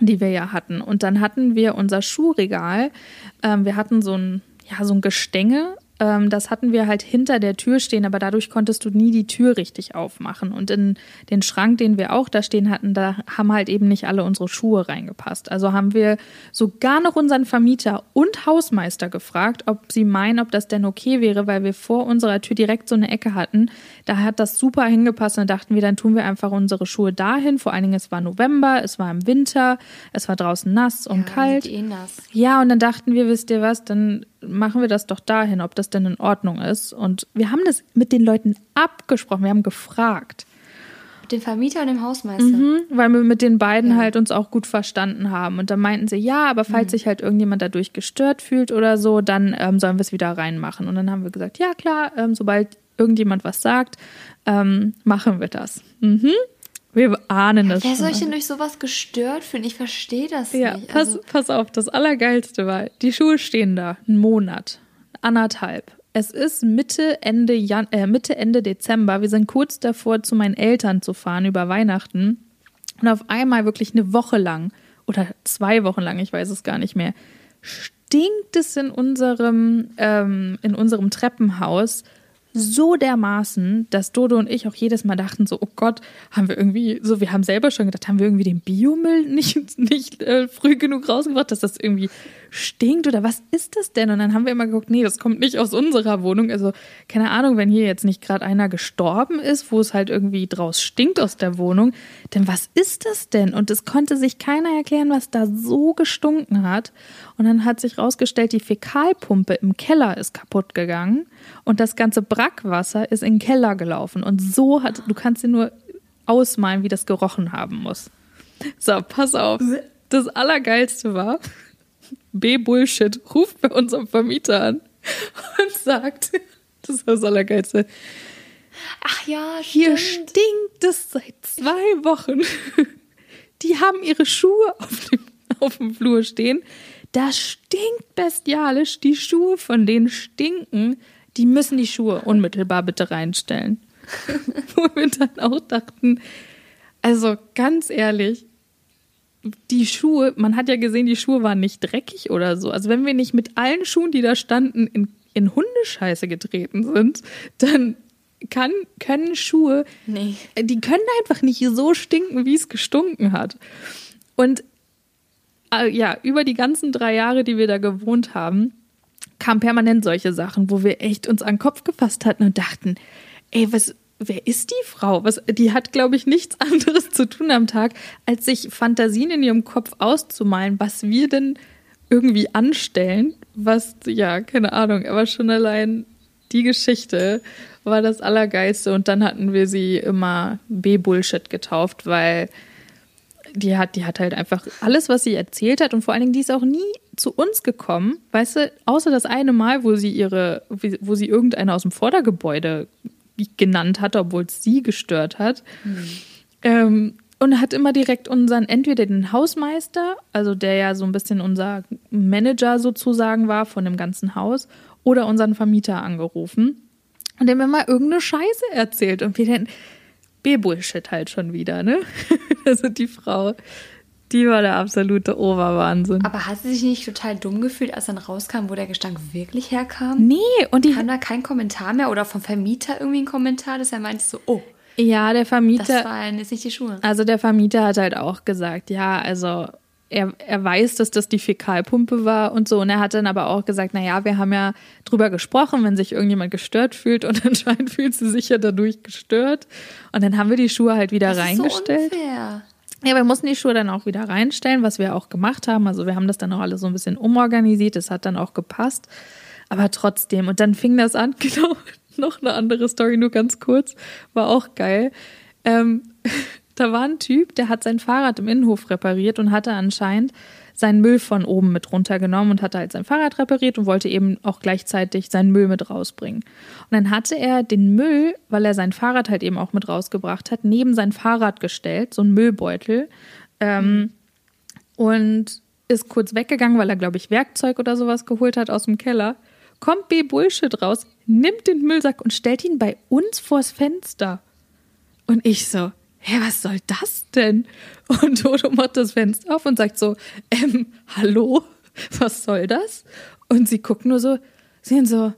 die wir ja hatten. Und dann hatten wir unser Schuhregal. Ähm, wir hatten so ein, ja, so ein Gestänge ähm, das hatten wir halt hinter der Tür stehen, aber dadurch konntest du nie die Tür richtig aufmachen. Und in den Schrank, den wir auch da stehen hatten, da haben halt eben nicht alle unsere Schuhe reingepasst. Also haben wir sogar noch unseren Vermieter und Hausmeister gefragt, ob sie meinen, ob das denn okay wäre, weil wir vor unserer Tür direkt so eine Ecke hatten. Da hat das super hingepasst und dachten wir, dann tun wir einfach unsere Schuhe dahin. Vor allen Dingen, es war November, es war im Winter, es war draußen nass und Ja, kalt. eh nass. Ja, und dann dachten wir, wisst ihr was, dann machen wir das doch dahin, ob das denn in Ordnung ist. Und wir haben das mit den Leuten abgesprochen, wir haben gefragt, Mit dem Vermieter und dem Hausmeister. Mhm, weil wir mit den beiden halt uns auch gut verstanden haben. Und dann meinten sie, ja, aber falls sich halt irgendjemand dadurch gestört fühlt oder so, dann ähm, sollen wir es wieder reinmachen. Und dann haben wir gesagt, ja klar, ähm, sobald irgendjemand was sagt, ähm, machen wir das. Mhm. Wir ahnen das. Wer soll mal. denn durch sowas gestört fühlen? Ich verstehe das Ja, nicht. pass, Also, pass auf, das Allergeilste war, die Schuhe stehen da, einen Monat, anderthalb. Es ist Mitte Ende, Jan äh, Mitte, Ende Dezember. Wir sind kurz davor, zu meinen Eltern zu fahren über Weihnachten. Und auf einmal wirklich eine Woche lang oder zwei Wochen lang, ich weiß es gar nicht mehr, stinkt es in unserem, ähm, in unserem Treppenhaus so dermaßen, dass Dodo und ich auch jedes Mal dachten so, oh Gott, haben wir irgendwie, so wir haben selber schon gedacht, haben wir irgendwie den Biomüll nicht, nicht äh, früh genug rausgebracht, dass das irgendwie stinkt oder was ist das denn? Und dann haben wir immer geguckt, nee, das kommt nicht aus unserer Wohnung. Also keine Ahnung, wenn hier jetzt nicht gerade einer gestorben ist, wo es halt irgendwie draus stinkt aus der Wohnung, denn was ist das denn? Und es konnte sich keiner erklären, was da so gestunken hat. Und dann hat sich rausgestellt, die Fäkalpumpe im Keller ist kaputt gegangen und das ganze Brackwasser ist in den Keller gelaufen. Und so hat, du kannst dir nur ausmalen, wie das gerochen haben muss. So, pass auf. Das Allergeilste war, B-Bullshit ruft bei unserem Vermieter an und sagt, das ist das Allergeilste, ach ja, hier stimmt. stinkt es seit zwei Wochen. Die haben ihre Schuhe auf dem, auf dem Flur stehen. Das stinkt bestialisch. Die Schuhe von denen stinken. Die müssen die Schuhe unmittelbar bitte reinstellen. Wo wir dann auch dachten, also ganz ehrlich, die Schuhe, man hat ja gesehen, die Schuhe waren nicht dreckig oder so. Also wenn wir nicht mit allen Schuhen, die da standen, in, in Hundescheiße getreten sind, dann kann, können Schuhe, Nee. die können einfach nicht so stinken, wie es gestunken hat. Und äh, ja, über die ganzen drei Jahre, die wir da gewohnt haben, kamen permanent solche Sachen, wo wir echt uns an den Kopf gefasst hatten und dachten, ey, was, wer ist die Frau? Was, die hat, glaube ich, nichts anderes zu tun am Tag, als sich Fantasien in ihrem Kopf auszumalen, was wir denn irgendwie anstellen, was, ja, keine Ahnung, aber schon allein die Geschichte war das Allergeilste. Und dann hatten wir sie immer B-Bullshit getauft, weil die hat, die hat halt einfach alles, was sie erzählt hat. Und vor allen Dingen, die ist auch nie zu uns gekommen, weißt du, außer das eine Mal, wo sie ihre, wo sie irgendeiner aus dem Vordergebäude genannt hatte, obwohl es sie gestört hat. Ähm, und hat immer direkt unseren, entweder den Hausmeister, also der ja so ein bisschen unser Manager sozusagen war von dem ganzen Haus, oder unseren Vermieter angerufen und dem immer irgendeine Scheiße erzählt. Und wir dann, B-Bullshit halt schon wieder, ne? Also die Frau, die war der absolute Oberwahnsinn. Aber hat sie sich nicht total dumm gefühlt, als dann rauskam, wo der Gestank wirklich herkam? Nee, und die, Kam da kein Kommentar mehr oder vom Vermieter irgendwie ein Kommentar, dass er meinte so, oh, ja, der das Vermieter, waren jetzt nicht die Schuhe. also der Vermieter hat halt auch gesagt, ja, also er, er weiß, dass das die Fäkalpumpe war und so. Und er hat dann aber auch gesagt, naja, wir haben ja drüber gesprochen, wenn sich irgendjemand gestört fühlt und anscheinend fühlt sie sich ja dadurch gestört. Und dann haben wir die Schuhe halt wieder Das ist so reingestellt. unfair. Ja, wir mussten die Schuhe dann auch wieder reinstellen, was wir auch gemacht haben. Also wir haben das dann auch alles so ein bisschen umorganisiert. Das hat dann auch gepasst. Aber trotzdem. Und dann fing das an, genau, noch eine andere Story, nur ganz kurz. War auch geil. Ähm, da war ein Typ, der hat sein Fahrrad im Innenhof repariert und hatte anscheinend seinen Müll von oben mit runtergenommen und hatte halt sein Fahrrad repariert und wollte eben auch gleichzeitig seinen Müll mit rausbringen. Und dann hatte er den Müll, weil er sein Fahrrad halt eben auch mit rausgebracht hat, neben sein Fahrrad gestellt, so ein Müllbeutel. Ähm, und ist kurz weggegangen, weil er, glaube ich, Werkzeug oder sowas geholt hat aus dem Keller. Kommt B Bullshit raus, nimmt den Müllsack und stellt ihn bei uns vors Fenster. Und ich so, hä, was soll das denn? Und Dodo macht das Fenster auf und sagt so, ähm, hallo, was soll das? Und sie guckt nur so, sehen so,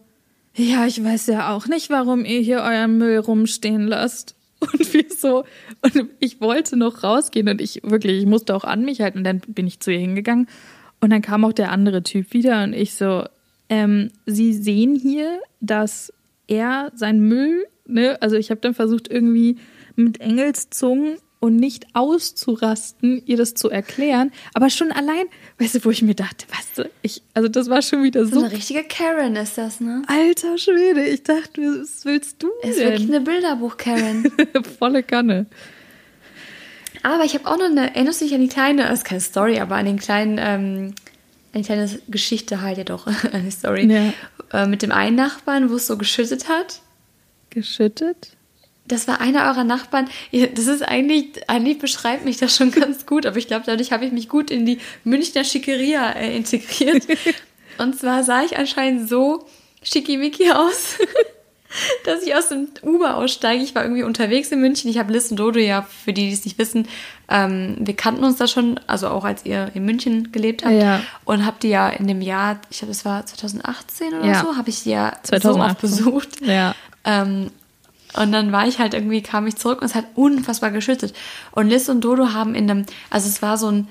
ja, ich weiß ja auch nicht, warum ihr hier euren Müll rumstehen lasst. Und wir so, und ich wollte noch rausgehen und ich wirklich, ich musste auch an mich halten und dann bin ich zu ihr hingegangen und dann kam auch der andere Typ wieder und ich so, ähm, Sie sehen hier, dass er sein Müll, ne, also ich habe dann versucht irgendwie mit Engelszungen und nicht auszurasten, ihr das zu erklären. Aber schon allein, weißt du, wo ich mir dachte, weißt du, ich, also das war schon wieder so. So eine richtige Karen ist das, ne? Alter Schwede, ich dachte, was willst du Ist denn? wirklich eine Bilderbuch-Karen. Volle Kanne. aber ich habe auch noch eine, erinnerst du dich an die kleine, das ist keine Story, aber an den kleinen, ähm, eine kleine Geschichte halt ja doch, eine Story. Ja. Äh, mit dem einen Nachbarn, wo es so geschüttet hat. Geschüttet? Das war einer eurer Nachbarn. Das ist eigentlich, eigentlich beschreibt mich das schon ganz gut, aber ich glaube, dadurch habe ich mich gut in die Münchner Schickeria äh, integriert. Und zwar sah ich anscheinend so schickimicki aus, dass ich aus dem Uber aussteige. Ich war irgendwie unterwegs in München. Ich habe Liz und Dodo ja, für die, die es nicht wissen, ähm, wir kannten uns da schon, also auch als ihr in München gelebt habt. Ja. Und habt die ja in dem Jahr, ich glaube, das war 2018 oder Ja. so, habe ich die ja so 2018. oft besucht. Ja. Ähm, und dann war ich halt irgendwie, kam ich zurück und es hat unfassbar geschüttet. Und Liz und Dodo haben in einem, also es war so ein,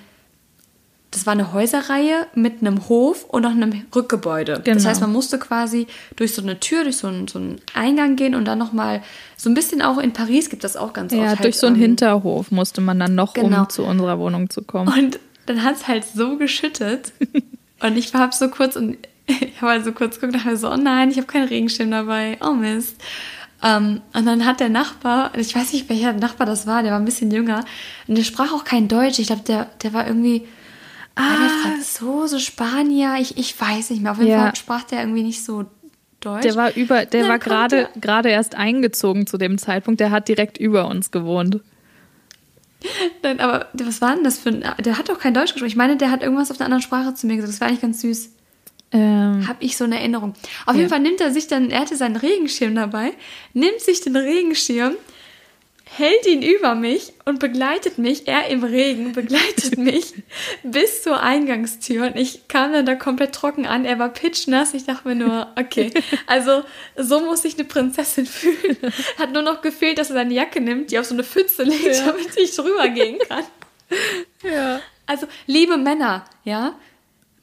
das war eine Häuserreihe mit einem Hof und noch einem Rückgebäude. Das Genau. heißt, man musste quasi durch so eine Tür, durch so einen, so einen Eingang gehen und dann nochmal, so ein bisschen auch in Paris gibt das auch ganz Ja, oft. halt, durch so einen ähm, Hinterhof musste man dann noch, Genau. um zu unserer Wohnung zu kommen. Und dann hat es halt so geschüttet. und ich war so kurz und ich habe halt so kurz geguckt und dachte so, oh nein, ich habe keinen Regenschirm dabei. Oh Mist. Ähm, und dann hat der Nachbar, ich weiß nicht, welcher Nachbar das war, der war ein bisschen jünger. Und der sprach auch kein Deutsch. Ich glaube, der, der war irgendwie war der Franzose, Spanier. Ich, ich weiß nicht mehr. Auf jeden Ja. Fall sprach der irgendwie nicht so Deutsch. Der war über, der war gerade der- gerade erst eingezogen zu dem Zeitpunkt. Der hat direkt über uns gewohnt. Nein, aber was war denn das für ein. Der hat doch kein Deutsch gesprochen. Ich meine, der hat irgendwas auf einer anderen Sprache zu mir gesagt. Das war eigentlich ganz süß. Ähm, Habe ich so eine Erinnerung. Auf Ja. jeden Fall nimmt er sich dann, er hatte seinen Regenschirm dabei, nimmt sich den Regenschirm, hält ihn über mich und begleitet mich, er im Regen, begleitet mich bis zur Eingangstür. Und ich kam dann da komplett trocken an. Er war pitchnass. Ich dachte mir nur, okay, also so muss sich eine Prinzessin fühlen. Hat nur noch gefehlt, dass er seine Jacke nimmt, die auf so eine Pfütze legt, Ja. damit ich drüber gehen kann. ja. Also, liebe Männer, ja,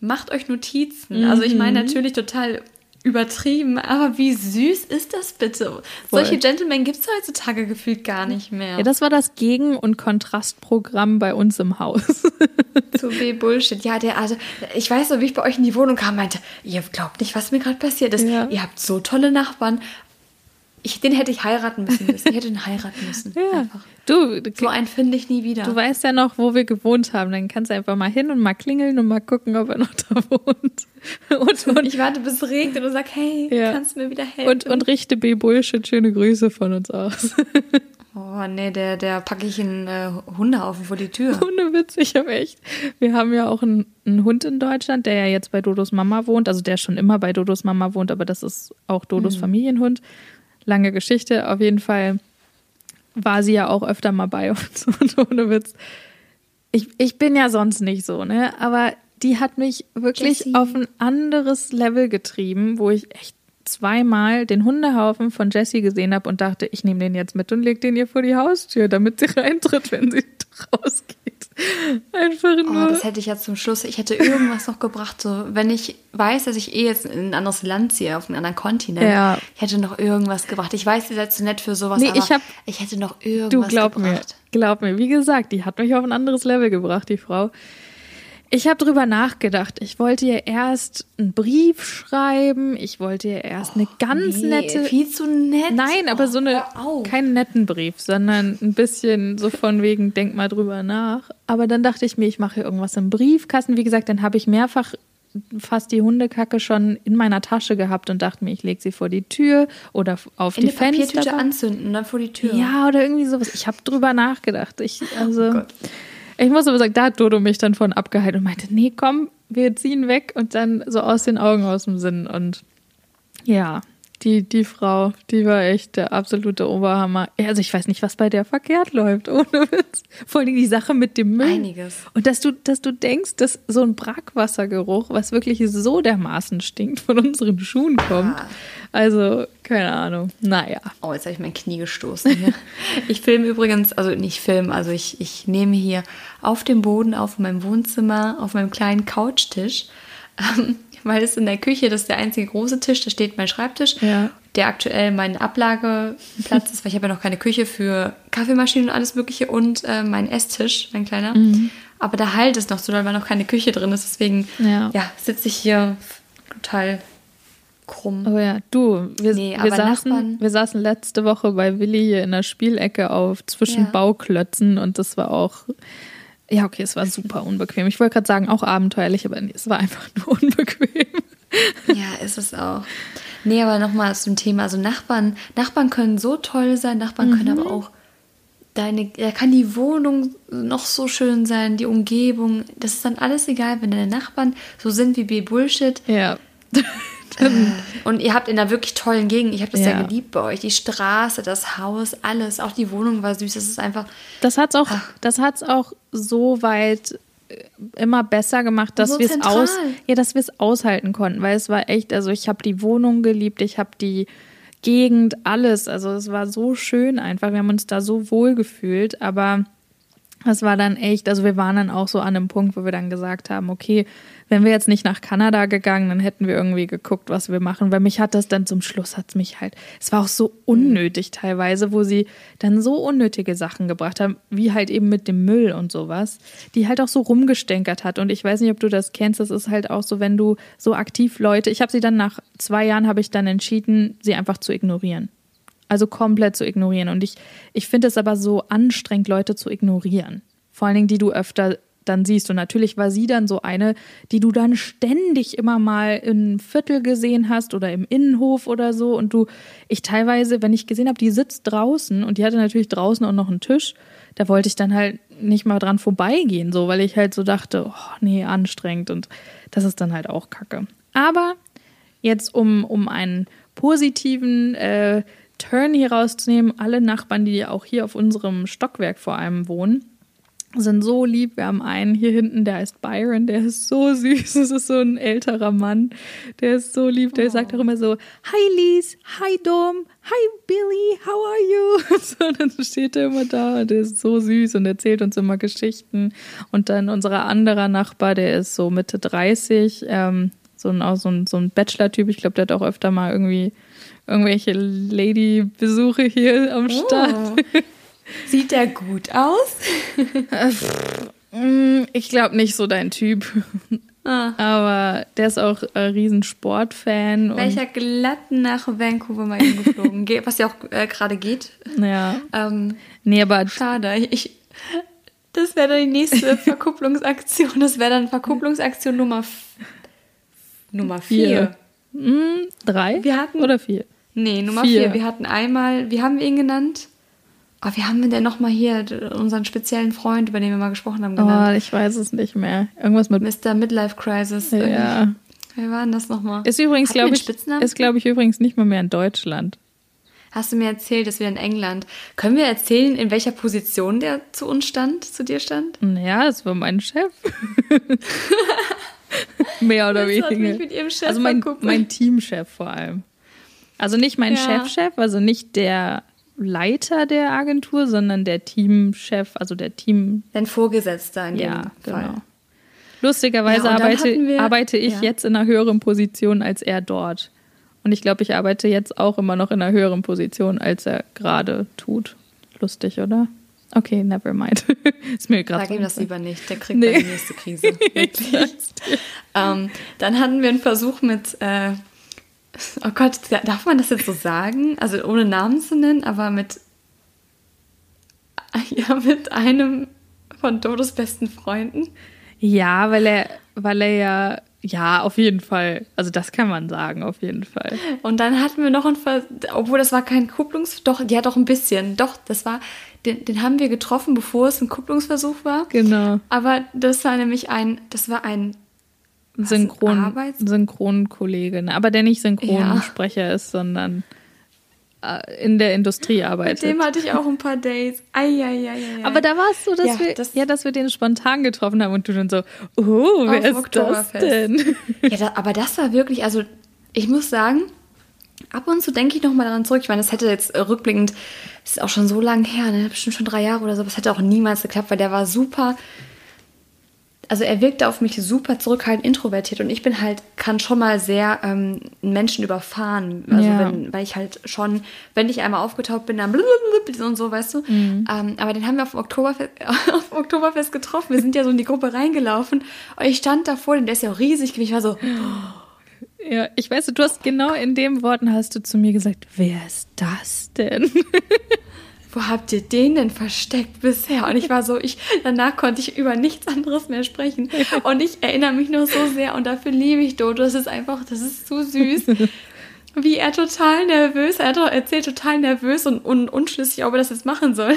macht euch Notizen. Also, ich meine natürlich total übertrieben, aber wie süß ist das bitte? Voll. Solche Gentlemen gibt es heutzutage gefühlt gar nicht mehr. ja, das war das Gegen- und Kontrastprogramm bei uns im Haus. Zu viel Bullshit. Ja, der, also, ich weiß noch, wie ich bei euch in die Wohnung kam, meinte, ihr glaubt nicht, was mir gerade passiert ist. Ja. Ihr habt so tolle Nachbarn. Ich, den hätte ich heiraten müssen. Ich hätte ihn heiraten müssen. ja. Einfach. Du, So einen finde ich nie wieder. du weißt ja noch, wo wir gewohnt haben. Dann kannst du einfach mal hin und mal klingeln und mal gucken, ob er noch da wohnt. Und, und, ich warte, bis es regnet und sag, hey, Ja. kannst du mir wieder helfen? und, und richte B. Bullshit schöne Grüße von uns aus. Oh, nee, der, der packe ich einen äh, Hundehaufen vor die Tür. Ohne Witz, ich habe echt. Wir haben ja auch einen, einen Hund in Deutschland, der ja jetzt bei Dodos Mama wohnt. Also der schon immer bei Dodos Mama wohnt, aber das ist auch Dodos Familienhund. Lange Geschichte. Auf jeden Fall war sie ja auch öfter mal bei uns. Und ohne Witz. Ich, ich bin ja sonst nicht so, ne? Aber die hat mich wirklich Jessie. auf ein anderes Level getrieben, wo ich echt zweimal den Hundehaufen von Jessie gesehen habe und dachte, ich nehme den jetzt mit und leg den ihr vor die Haustür, damit sie reintritt, wenn sie rausgeht. Einfach Oh, nur. das hätte ich ja zum Schluss. Ich hätte irgendwas noch gebracht, so wenn ich weiß, dass ich eh jetzt in ein anderes Land ziehe, auf einen anderen Kontinent. Ja. Ich hätte noch irgendwas gebracht. Ich weiß, ihr seid zu nett für sowas, Nee, ich hab- ich hätte noch irgendwas Du glaub mir, gebracht. glaub mir. Wie gesagt, die hat mich auf ein anderes Level gebracht, die Frau. Ich habe drüber nachgedacht. Ich wollte ihr erst einen Brief schreiben. Ich wollte ihr erst eine ganz Nee, nette. Viel zu nett. Nein, aber Oh, so eine, keinen netten Brief, sondern ein bisschen so von wegen, denk mal drüber nach. Aber dann dachte ich mir, ich mache hier irgendwas im Briefkasten. Wie gesagt, dann habe ich mehrfach fast die Hundekacke schon in meiner Tasche gehabt und dachte mir, ich lege sie vor die Tür oder auf In die eine Papiertüte Fenster. anzünden dann vor die Tür. Ja, oder irgendwie sowas. Ich habe drüber nachgedacht. Ich, also, Oh Gott. Ich muss aber sagen, da hat Dodo mich dann von abgehalten und meinte, nee, komm, wir ziehen weg und dann so aus den Augen, aus dem Sinn. Und ja, Die, die Frau, die war echt der absolute Oberhammer. Also ich weiß nicht, was bei der verkehrt läuft, ohne Witz. Vor allem die Sache mit dem Müll. Einiges. Und dass du, dass du denkst, dass so ein Brackwassergeruch, was wirklich so dermaßen stinkt, von unseren Schuhen kommt. Ah. Also, keine Ahnung. Naja. Oh, jetzt habe ich mein Knie gestoßen hier. ich filme übrigens, also nicht filmen, also ich, ich nehme hier auf dem Boden auf in meinem Wohnzimmer, auf meinem kleinen Couchtisch, ähm, weil es in der Küche, das ist der einzige große Tisch, da steht mein Schreibtisch, Ja. der aktuell mein Ablageplatz ist, weil ich habe ja noch keine Küche für Kaffeemaschinen und alles mögliche und äh, mein Esstisch, mein kleiner. Aber da halt es noch so, weil noch keine Küche drin ist, deswegen Ja. ja, sitze ich hier total krumm. Oh ja, du, wir, Nee, wir, saßen, wir saßen letzte Woche bei Willi hier in der Spielecke auf zwischen Ja. Bauklötzen und das war auch, ja, okay, es war super unbequem. Ich wollte gerade sagen, auch abenteuerlich, aber nee, es war einfach nur unbequem. Ja, ist es auch. Nee, aber nochmal zum Thema, also Nachbarn, Nachbarn können so toll sein, Nachbarn können aber auch deine, da kann die Wohnung noch so schön sein, die Umgebung, das ist dann alles egal, wenn deine Nachbarn so sind wie B Bullshit Ja. und ihr habt in einer wirklich tollen Gegend, ich habe das ja. Ja. geliebt bei euch, die Straße, das Haus, alles, auch die Wohnung war süß, es ist einfach, Das hat's auch, Ach. das hat's auch so weit äh, immer besser gemacht, dass So wir es aus, ja, dass wir es aushalten konnten, weil es war echt, also ich habe die Wohnung geliebt, ich habe die Gegend, alles, also es war so schön einfach, wir haben uns da so wohl gefühlt, aber das war dann echt, also wir waren dann auch so an einem Punkt, wo wir dann gesagt haben, okay, wenn wir jetzt nicht nach Kanada gegangen, dann hätten wir irgendwie geguckt, was wir machen, weil mich hat das dann zum Schluss hat's mich halt, es war auch so unnötig teilweise, wo sie dann so unnötige Sachen gebracht haben, wie halt eben mit dem Müll und sowas, die halt auch so rumgestänkert hat und ich weiß nicht, ob du das kennst, das ist halt auch so, wenn du so aktiv Leute, ich habe sie dann nach zwei Jahren habe ich dann entschieden, sie einfach zu ignorieren. Also komplett zu ignorieren. Und ich, ich finde es aber so anstrengend, Leute zu ignorieren. Vor allen Dingen, die du öfter dann siehst. Und natürlich war sie dann so eine, die du dann ständig immer mal im Viertel gesehen hast oder im Innenhof oder so. Und du, ich teilweise, wenn ich gesehen habe, die sitzt draußen und die hatte natürlich draußen auch noch einen Tisch, da wollte ich dann halt nicht mal dran vorbeigehen, so, weil ich halt so dachte, oh nee, anstrengend. Und das ist dann halt auch kacke. Aber jetzt um, um einen positiven äh, Turn hier rauszunehmen, alle Nachbarn, die auch hier auf unserem Stockwerk vor allem wohnen, sind so lieb. Wir haben einen hier hinten, der heißt Byron, der ist so süß. Das ist so ein älterer Mann. Der ist so lieb. Der sagt auch immer so, Hi Lies, hi Dom, hi Billy, how are you? So, dann steht er immer da und der ist so süß und erzählt uns immer Geschichten. Und dann unser anderer Nachbar, der ist so Mitte 30, ähm, so ein, auch so ein, so ein Bachelor-Typ. Ich glaube, der hat auch öfter mal irgendwie irgendwelche Lady-Besuche hier am Start. Oh. Sieht der gut aus? Mm, Ich glaube nicht so dein Typ. Ah. Aber der ist auch ein riesen Sportfan. Und, Welcher glatt nach Vancouver mal eben geflogen, Ge- was ja auch äh, gerade geht. ja. Ähm, Nee, aber schade. Ich, das wäre dann die nächste Verkupplungsaktion. Das wäre dann Verkupplungsaktion Nummer, Nummer vier. Vier. mm, drei Wir hatten- oder vier? Nee, Nummer Vier. vier. Wir hatten einmal, wie haben wir ihn genannt? Oh, wie haben wir denn nochmal hier unseren speziellen Freund, über den wir mal gesprochen haben, Oh, genannt? ich weiß es nicht mehr. Irgendwas mit. Mr. Midlife Crisis. Ja. Wer war denn das nochmal? Ist übrigens, glaube ich, ist glaube ich übrigens nicht mal mehr in Deutschland. Hast du mir erzählt, dass wir in England. Können wir erzählen, in welcher Position der zu uns stand, zu dir stand? Ja, das war mein Chef. mehr oder Das hat weniger. mich mit ihrem Chef also mein, mein Teamchef vor allem. Also nicht mein Ja. Chefchef, also nicht der Leiter der Agentur, sondern der Teamchef, also der Team. Dein Vorgesetzter in Ja, dem Fall. genau. Lustigerweise Ja, arbeite, wir- arbeite ich ja. jetzt in einer höheren Position als er dort. Und ich glaube, ich arbeite jetzt auch immer noch in einer höheren Position, als er gerade tut. Lustig, oder? Okay, never mind. Ist mir gerade Sag ihm das lieber nicht, der kriegt Nee. dann die nächste Krise. Wirklich. ähm, dann hatten wir einen Versuch mit, äh, oh Gott, darf man das jetzt so sagen? Also ohne Namen zu nennen, aber mit, ja, mit einem von Dodos besten Freunden. Ja, weil er, weil er ja, ja, auf jeden Fall. Also das kann man sagen, auf jeden Fall. Und dann hatten wir noch einen Ver obwohl das war kein Kupplungs... Doch, ja, doch ein bisschen. Doch, das war... Den, den haben wir getroffen, bevor es ein Kupplungsversuch war. Genau. Aber das war nämlich ein... Das war ein Synchron, ne? aber der nicht Synchronsprecher ist, sondern äh, in der Industrie Mit arbeitet. dem hatte ich auch ein paar Dates. Eieieiei. aber da war es so, dass Ja, wir das- ja, dass wir den spontan getroffen haben und du dann so, oh, wer ist das denn? Ja, da, aber das war wirklich, also ich muss sagen, ab und zu denke ich nochmal daran zurück. Ich meine, das hätte jetzt äh, rückblickend, das ist auch schon so lange her, ne? bestimmt schon drei Jahre oder so, aber es hätte auch niemals geklappt, weil der war super. Also er wirkte auf mich super zurückhaltend, introvertiert und ich bin halt, kann schon mal sehr ähm, Menschen überfahren. Also Ja. wenn, weil ich halt schon, wenn ich einmal aufgetaucht bin, dann und so, weißt du. Ähm, aber den haben wir auf dem, Oktoberfest, auf dem Oktoberfest getroffen. Wir sind ja so in die Gruppe reingelaufen und ich stand davor, und der ist ja auch riesig gewesen. Ich war so, Ja, ich weiß, du hast genau in den Worten hast du zu mir gesagt, wer ist das denn? wo habt ihr den denn versteckt bisher? Und ich war so, ich, danach konnte ich über nichts anderes mehr sprechen. Und ich erinnere mich nur so sehr und dafür liebe ich Dodo. Das ist einfach, das ist so süß. Wie er total nervös, er erzählt, total nervös und, und unschlüssig, ob er das jetzt machen soll.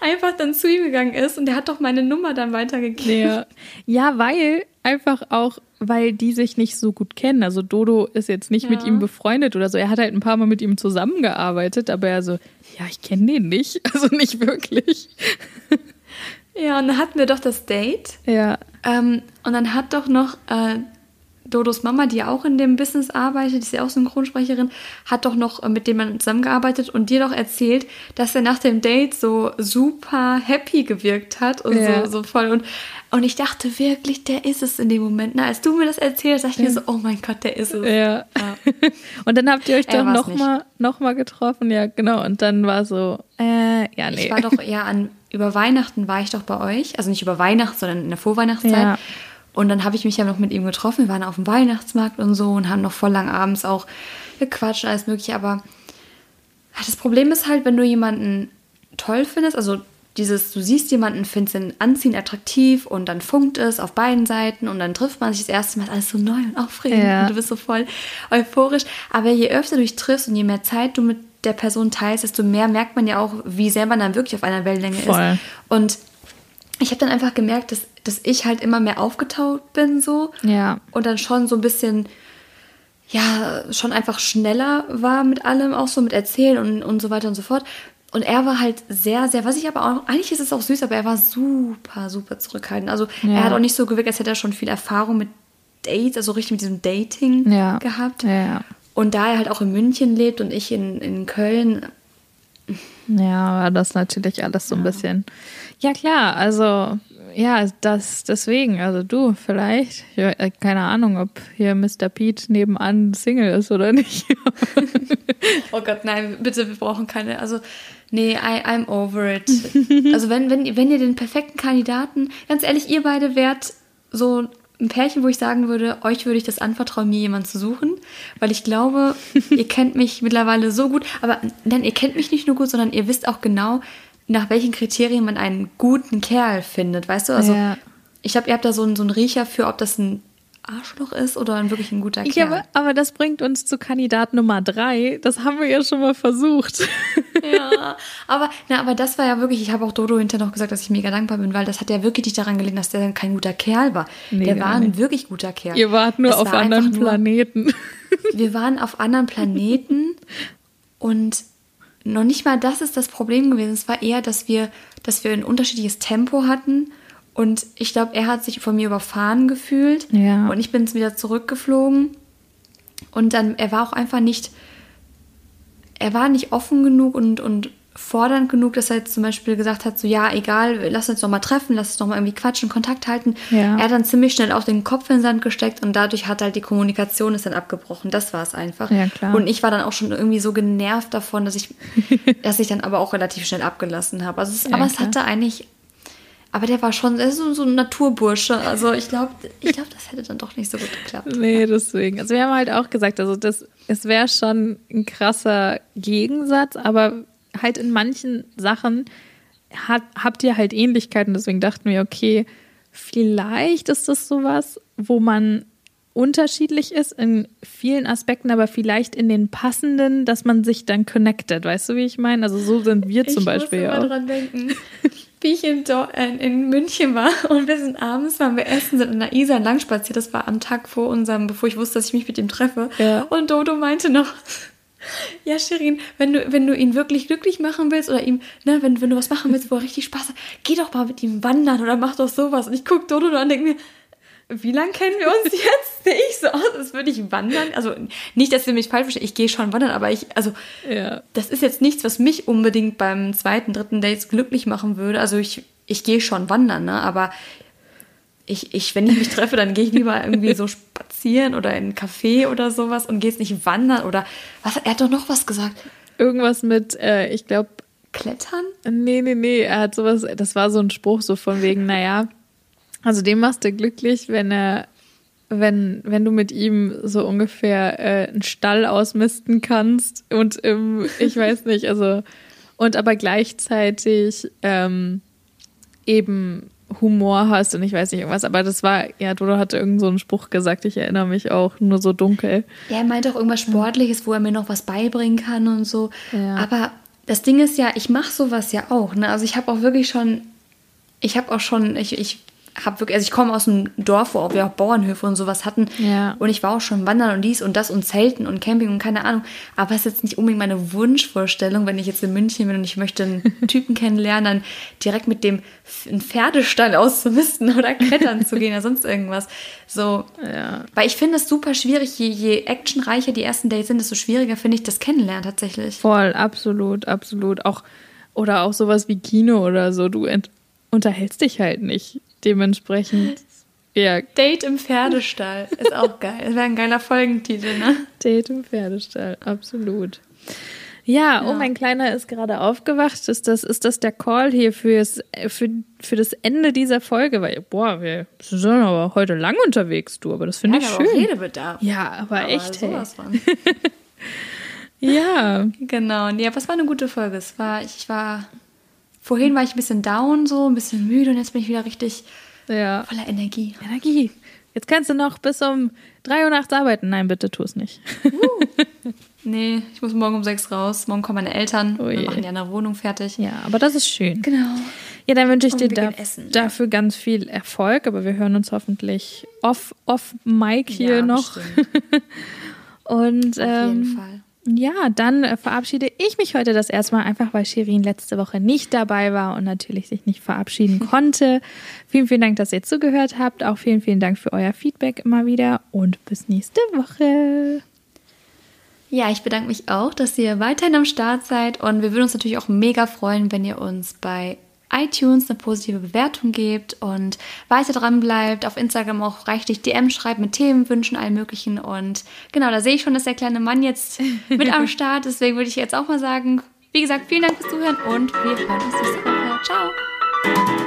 Einfach dann zu ihm gegangen ist und der hat doch meine Nummer dann weitergegeben. Ja. ja, weil einfach auch, weil die sich nicht so gut kennen. Also Dodo ist jetzt nicht mit Ja. ihm befreundet oder so. Er hat halt ein paar Mal mit ihm zusammengearbeitet, aber er so, ja, ich kenne den nicht. Also nicht wirklich. Ja, und dann hatten wir doch das Date. Ja. Ähm, und dann hat doch noch äh, Dodos Mama, die ja auch in dem Business arbeitet, die ist ja auch Synchronsprecherin, hat doch noch äh, mit dem man zusammengearbeitet und dir doch erzählt, dass er nach dem Date so super happy gewirkt hat und Ja. so, so voll. Und, und ich dachte wirklich, der ist es in dem Moment. Na, als du mir das erzählt hast, dachte ich mir so, oh mein Gott, der ist es. Ja. Und dann habt ihr euch doch nochmal noch mal getroffen. Ja, genau. Und dann war so, äh, ja, nee. Ich war doch ja an über Weihnachten war ich doch bei euch, also nicht über Weihnachten, sondern in der Vorweihnachtszeit. Ja. Und dann habe ich mich ja noch mit ihm getroffen. Wir waren auf dem Weihnachtsmarkt und so und haben noch voll lang abends auch gequatscht und alles mögliche. Aber das Problem ist halt, wenn du jemanden toll findest, also dieses, du siehst jemanden, findest ihn anziehend, attraktiv und dann funkt es auf beiden Seiten und dann trifft man sich das erste Mal, alles so neu und aufregend Ja. und du bist so voll euphorisch. Aber je öfter du dich triffst und je mehr Zeit du mit der Person teilst, desto mehr merkt man ja auch, wie sehr man dann wirklich auf einer Wellenlänge Voll. ist. Und ich habe dann einfach gemerkt, dass, dass ich halt immer mehr aufgetaut bin so Ja. und dann schon so ein bisschen ja, schon einfach schneller war mit allem, auch so mit Erzählen und, und so weiter und so fort. Und er war halt sehr, sehr, was ich aber auch, eigentlich ist es auch süß, aber er war super, super zurückhaltend. Also Ja. er hat auch nicht so gewirkt, als hätte er schon viel Erfahrung mit Dates, also richtig mit diesem Dating Ja. gehabt. Ja. Und da er halt auch in München lebt und ich in, in Köln, Ja, war das natürlich alles so ein bisschen. Ja, klar, also ja, das deswegen, also du vielleicht, ja, äh, keine Ahnung, ob hier Mr. Pete nebenan Single ist oder nicht. Oh Gott, nein, bitte, wir brauchen keine. Also, nee, I, I'm over it. also, wenn, wenn, wenn ihr den perfekten Kandidaten, ganz ehrlich, ihr beide wärt so ein Pärchen, wo ich sagen würde, euch würde ich das anvertrauen, mir jemanden zu suchen. Weil ich glaube, ihr kennt mich mittlerweile so gut. Aber nein, ihr kennt mich nicht nur gut, sondern ihr wisst auch genau, nach welchen Kriterien man einen guten Kerl findet. Weißt du? Also, Ja. ich habe, ihr habt da so einen, so einen Riecher für, ob das ein Arschloch ist oder ein wirklich ein guter Kerl. Ja, aber, das bringt uns zu Kandidat Nummer drei. Das haben wir ja schon mal versucht. Ja, aber, na, aber das war ja wirklich, ich habe auch Dodo hinterher noch gesagt, dass ich mega dankbar bin, weil das hat ja wirklich nicht daran gelegen, dass der kein guter Kerl war. Nee, der war ein wirklich guter Kerl. Ihr wart nur Es auf war anderen einfach nur- Planeten. Wir waren auf anderen Planeten und noch nicht mal das ist das Problem gewesen. Es war eher, dass wir, dass wir ein unterschiedliches Tempo hatten. Und ich glaube, er hat sich von mir überfahren gefühlt. Ja. Und ich bin wieder zurückgeflogen. Und dann, er war auch einfach nicht, er war nicht offen genug und, und fordernd genug, dass er jetzt zum Beispiel gesagt hat, so ja, egal, lass uns doch mal treffen, lass uns doch mal irgendwie quatschen, Kontakt halten. Ja. Er hat dann ziemlich schnell auch den Kopf in den Sand gesteckt und dadurch hat halt die Kommunikation ist dann abgebrochen. Das war es einfach. Ja, klar. Und ich war dann auch schon irgendwie so genervt davon, dass ich, dass ich dann aber auch relativ schnell abgelassen habe. Also es, Ja, aber es klar. hatte eigentlich, aber der war schon er ist so, so ein Naturbursche. Also ich glaube, ich glaube, das hätte dann doch nicht so gut geklappt. Nee, deswegen. Also wir haben halt auch gesagt, also das, es wäre schon ein krasser Gegensatz, aber halt in manchen Sachen hat, habt ihr halt Ähnlichkeiten. Deswegen dachten wir, okay, vielleicht ist das sowas, wo man unterschiedlich ist in vielen Aspekten, aber vielleicht in den passenden, dass man sich dann connectet. Weißt du, wie ich meine? Also so sind wir zum ich Beispiel muss ja immer auch. dran denken. wie ich in, äh, in München war und wir sind abends, waren wir essen, sind in der Isar lang spaziert. Das war am Tag vor unserem, bevor ich wusste, dass ich mich mit ihm treffe. Ja. Und Dodo meinte noch, ja, Shirin, wenn du, wenn du ihn wirklich glücklich machen willst oder ihm, ne, wenn, wenn du was machen willst, wo er richtig Spaß hat, geh doch mal mit ihm wandern oder mach doch sowas. Und ich gucke Dodo an und denke mir, wie lange kennen wir uns jetzt? Sehe ich so aus, als würde ich wandern? Also nicht, dass ihr mich falsch versteht, ich gehe schon wandern, aber ich, also Ja. das ist jetzt nichts, was mich unbedingt beim zweiten, dritten Date glücklich machen würde. Also ich, ich gehe schon wandern, ne? Aber ich, ich, wenn ich mich treffe, dann gehe ich lieber irgendwie so spazieren oder in einen Café oder sowas und gehe jetzt nicht wandern oder was? Er hat doch noch was gesagt. Irgendwas mit, äh, ich glaube, Klettern? Nee, nee, nee, er hat sowas, das war so ein Spruch so von wegen, naja, also den machst du glücklich, wenn er, wenn, wenn du mit ihm so ungefähr äh, einen Stall ausmisten kannst und ähm, ich weiß nicht, also und aber gleichzeitig ähm, eben Humor hast und ich weiß nicht irgendwas, aber das war, ja, Dodo hatte irgend so einen Spruch gesagt, ich erinnere mich auch, nur so dunkel. Ja, er meinte auch irgendwas Sportliches, wo er mir noch was beibringen kann und so. Ja. Aber das Ding ist ja, ich mache sowas ja auch. Ne? Also ich habe auch wirklich schon, ich habe auch schon, ich, ich habe wirklich, also ich komme aus einem Dorf, wo auch wir auch Bauernhöfe und sowas hatten. Ja. Und ich war auch schon wandern und dies und das und Zelten und Camping und keine Ahnung. Aber es ist jetzt nicht unbedingt meine Wunschvorstellung, wenn ich jetzt in München bin und ich möchte einen Typen kennenlernen, dann direkt mit dem einen Pferdestall auszumisten oder klettern zu gehen oder sonst irgendwas. So, Ja. weil ich finde es super schwierig, je, je actionreicher die ersten Dates sind, desto schwieriger finde ich das Kennenlernen tatsächlich. Voll, absolut, absolut. Auch, oder auch sowas wie Kino oder so. Du unterhältst dich halt nicht. Dementsprechend, ja, Date im Pferdestall ist auch geil. Das wäre ein geiler Folgentitel, ne? Date im Pferdestall, absolut. Ja, oh, Ja. mein Kleiner ist gerade aufgewacht. Ist das, ist das der Call hier fürs, für, für das Ende dieser Folge? Weil, boah, wir sind aber heute lang unterwegs, du, aber das finde ich Hat aber auch schön. Redebedarf. Ja, aber, Aber echt, hey. sowas von. Ja, Genau. Aber es war eine gute Folge. Es war, ich war, vorhin war ich ein bisschen down, so, ein bisschen müde und jetzt bin ich wieder richtig ja. voller Energie. Energie. Jetzt kannst du noch bis um 3 Uhr nachts arbeiten. Nein, bitte tu es nicht. Nee, ich muss morgen um sechs raus. Morgen kommen meine Eltern. Oh Wir machen ja eine Wohnung fertig. Ja, aber das ist schön. Genau. Ja, dann wünsche ich dir da, dafür ganz viel Erfolg, aber wir hören uns hoffentlich off, off Mic hier ja, noch. Und Auf ähm, jeden Fall. Ja, dann äh, verabschiede ich mich heute das erste Mal einfach, weil Shirin letzte Woche nicht dabei war und natürlich sich nicht verabschieden konnte. Vielen, vielen Dank, dass ihr zugehört habt. Auch vielen, vielen Dank für euer Feedback immer wieder und bis nächste Woche. Ja, ich bedanke mich auch, dass ihr weiterhin am Start seid und wir würden uns natürlich auch mega freuen, wenn ihr uns bei iTunes eine positive Bewertung gebt und weiter dran bleibt, auf Instagram auch reichlich DM schreibt mit Themenwünschen, allem möglichen und genau, da sehe ich schon, dass der kleine Mann jetzt mit am Start ist, deswegen würde ich jetzt auch mal sagen, wie gesagt, vielen Dank fürs Zuhören und wir hören uns nächste Woche. Ciao!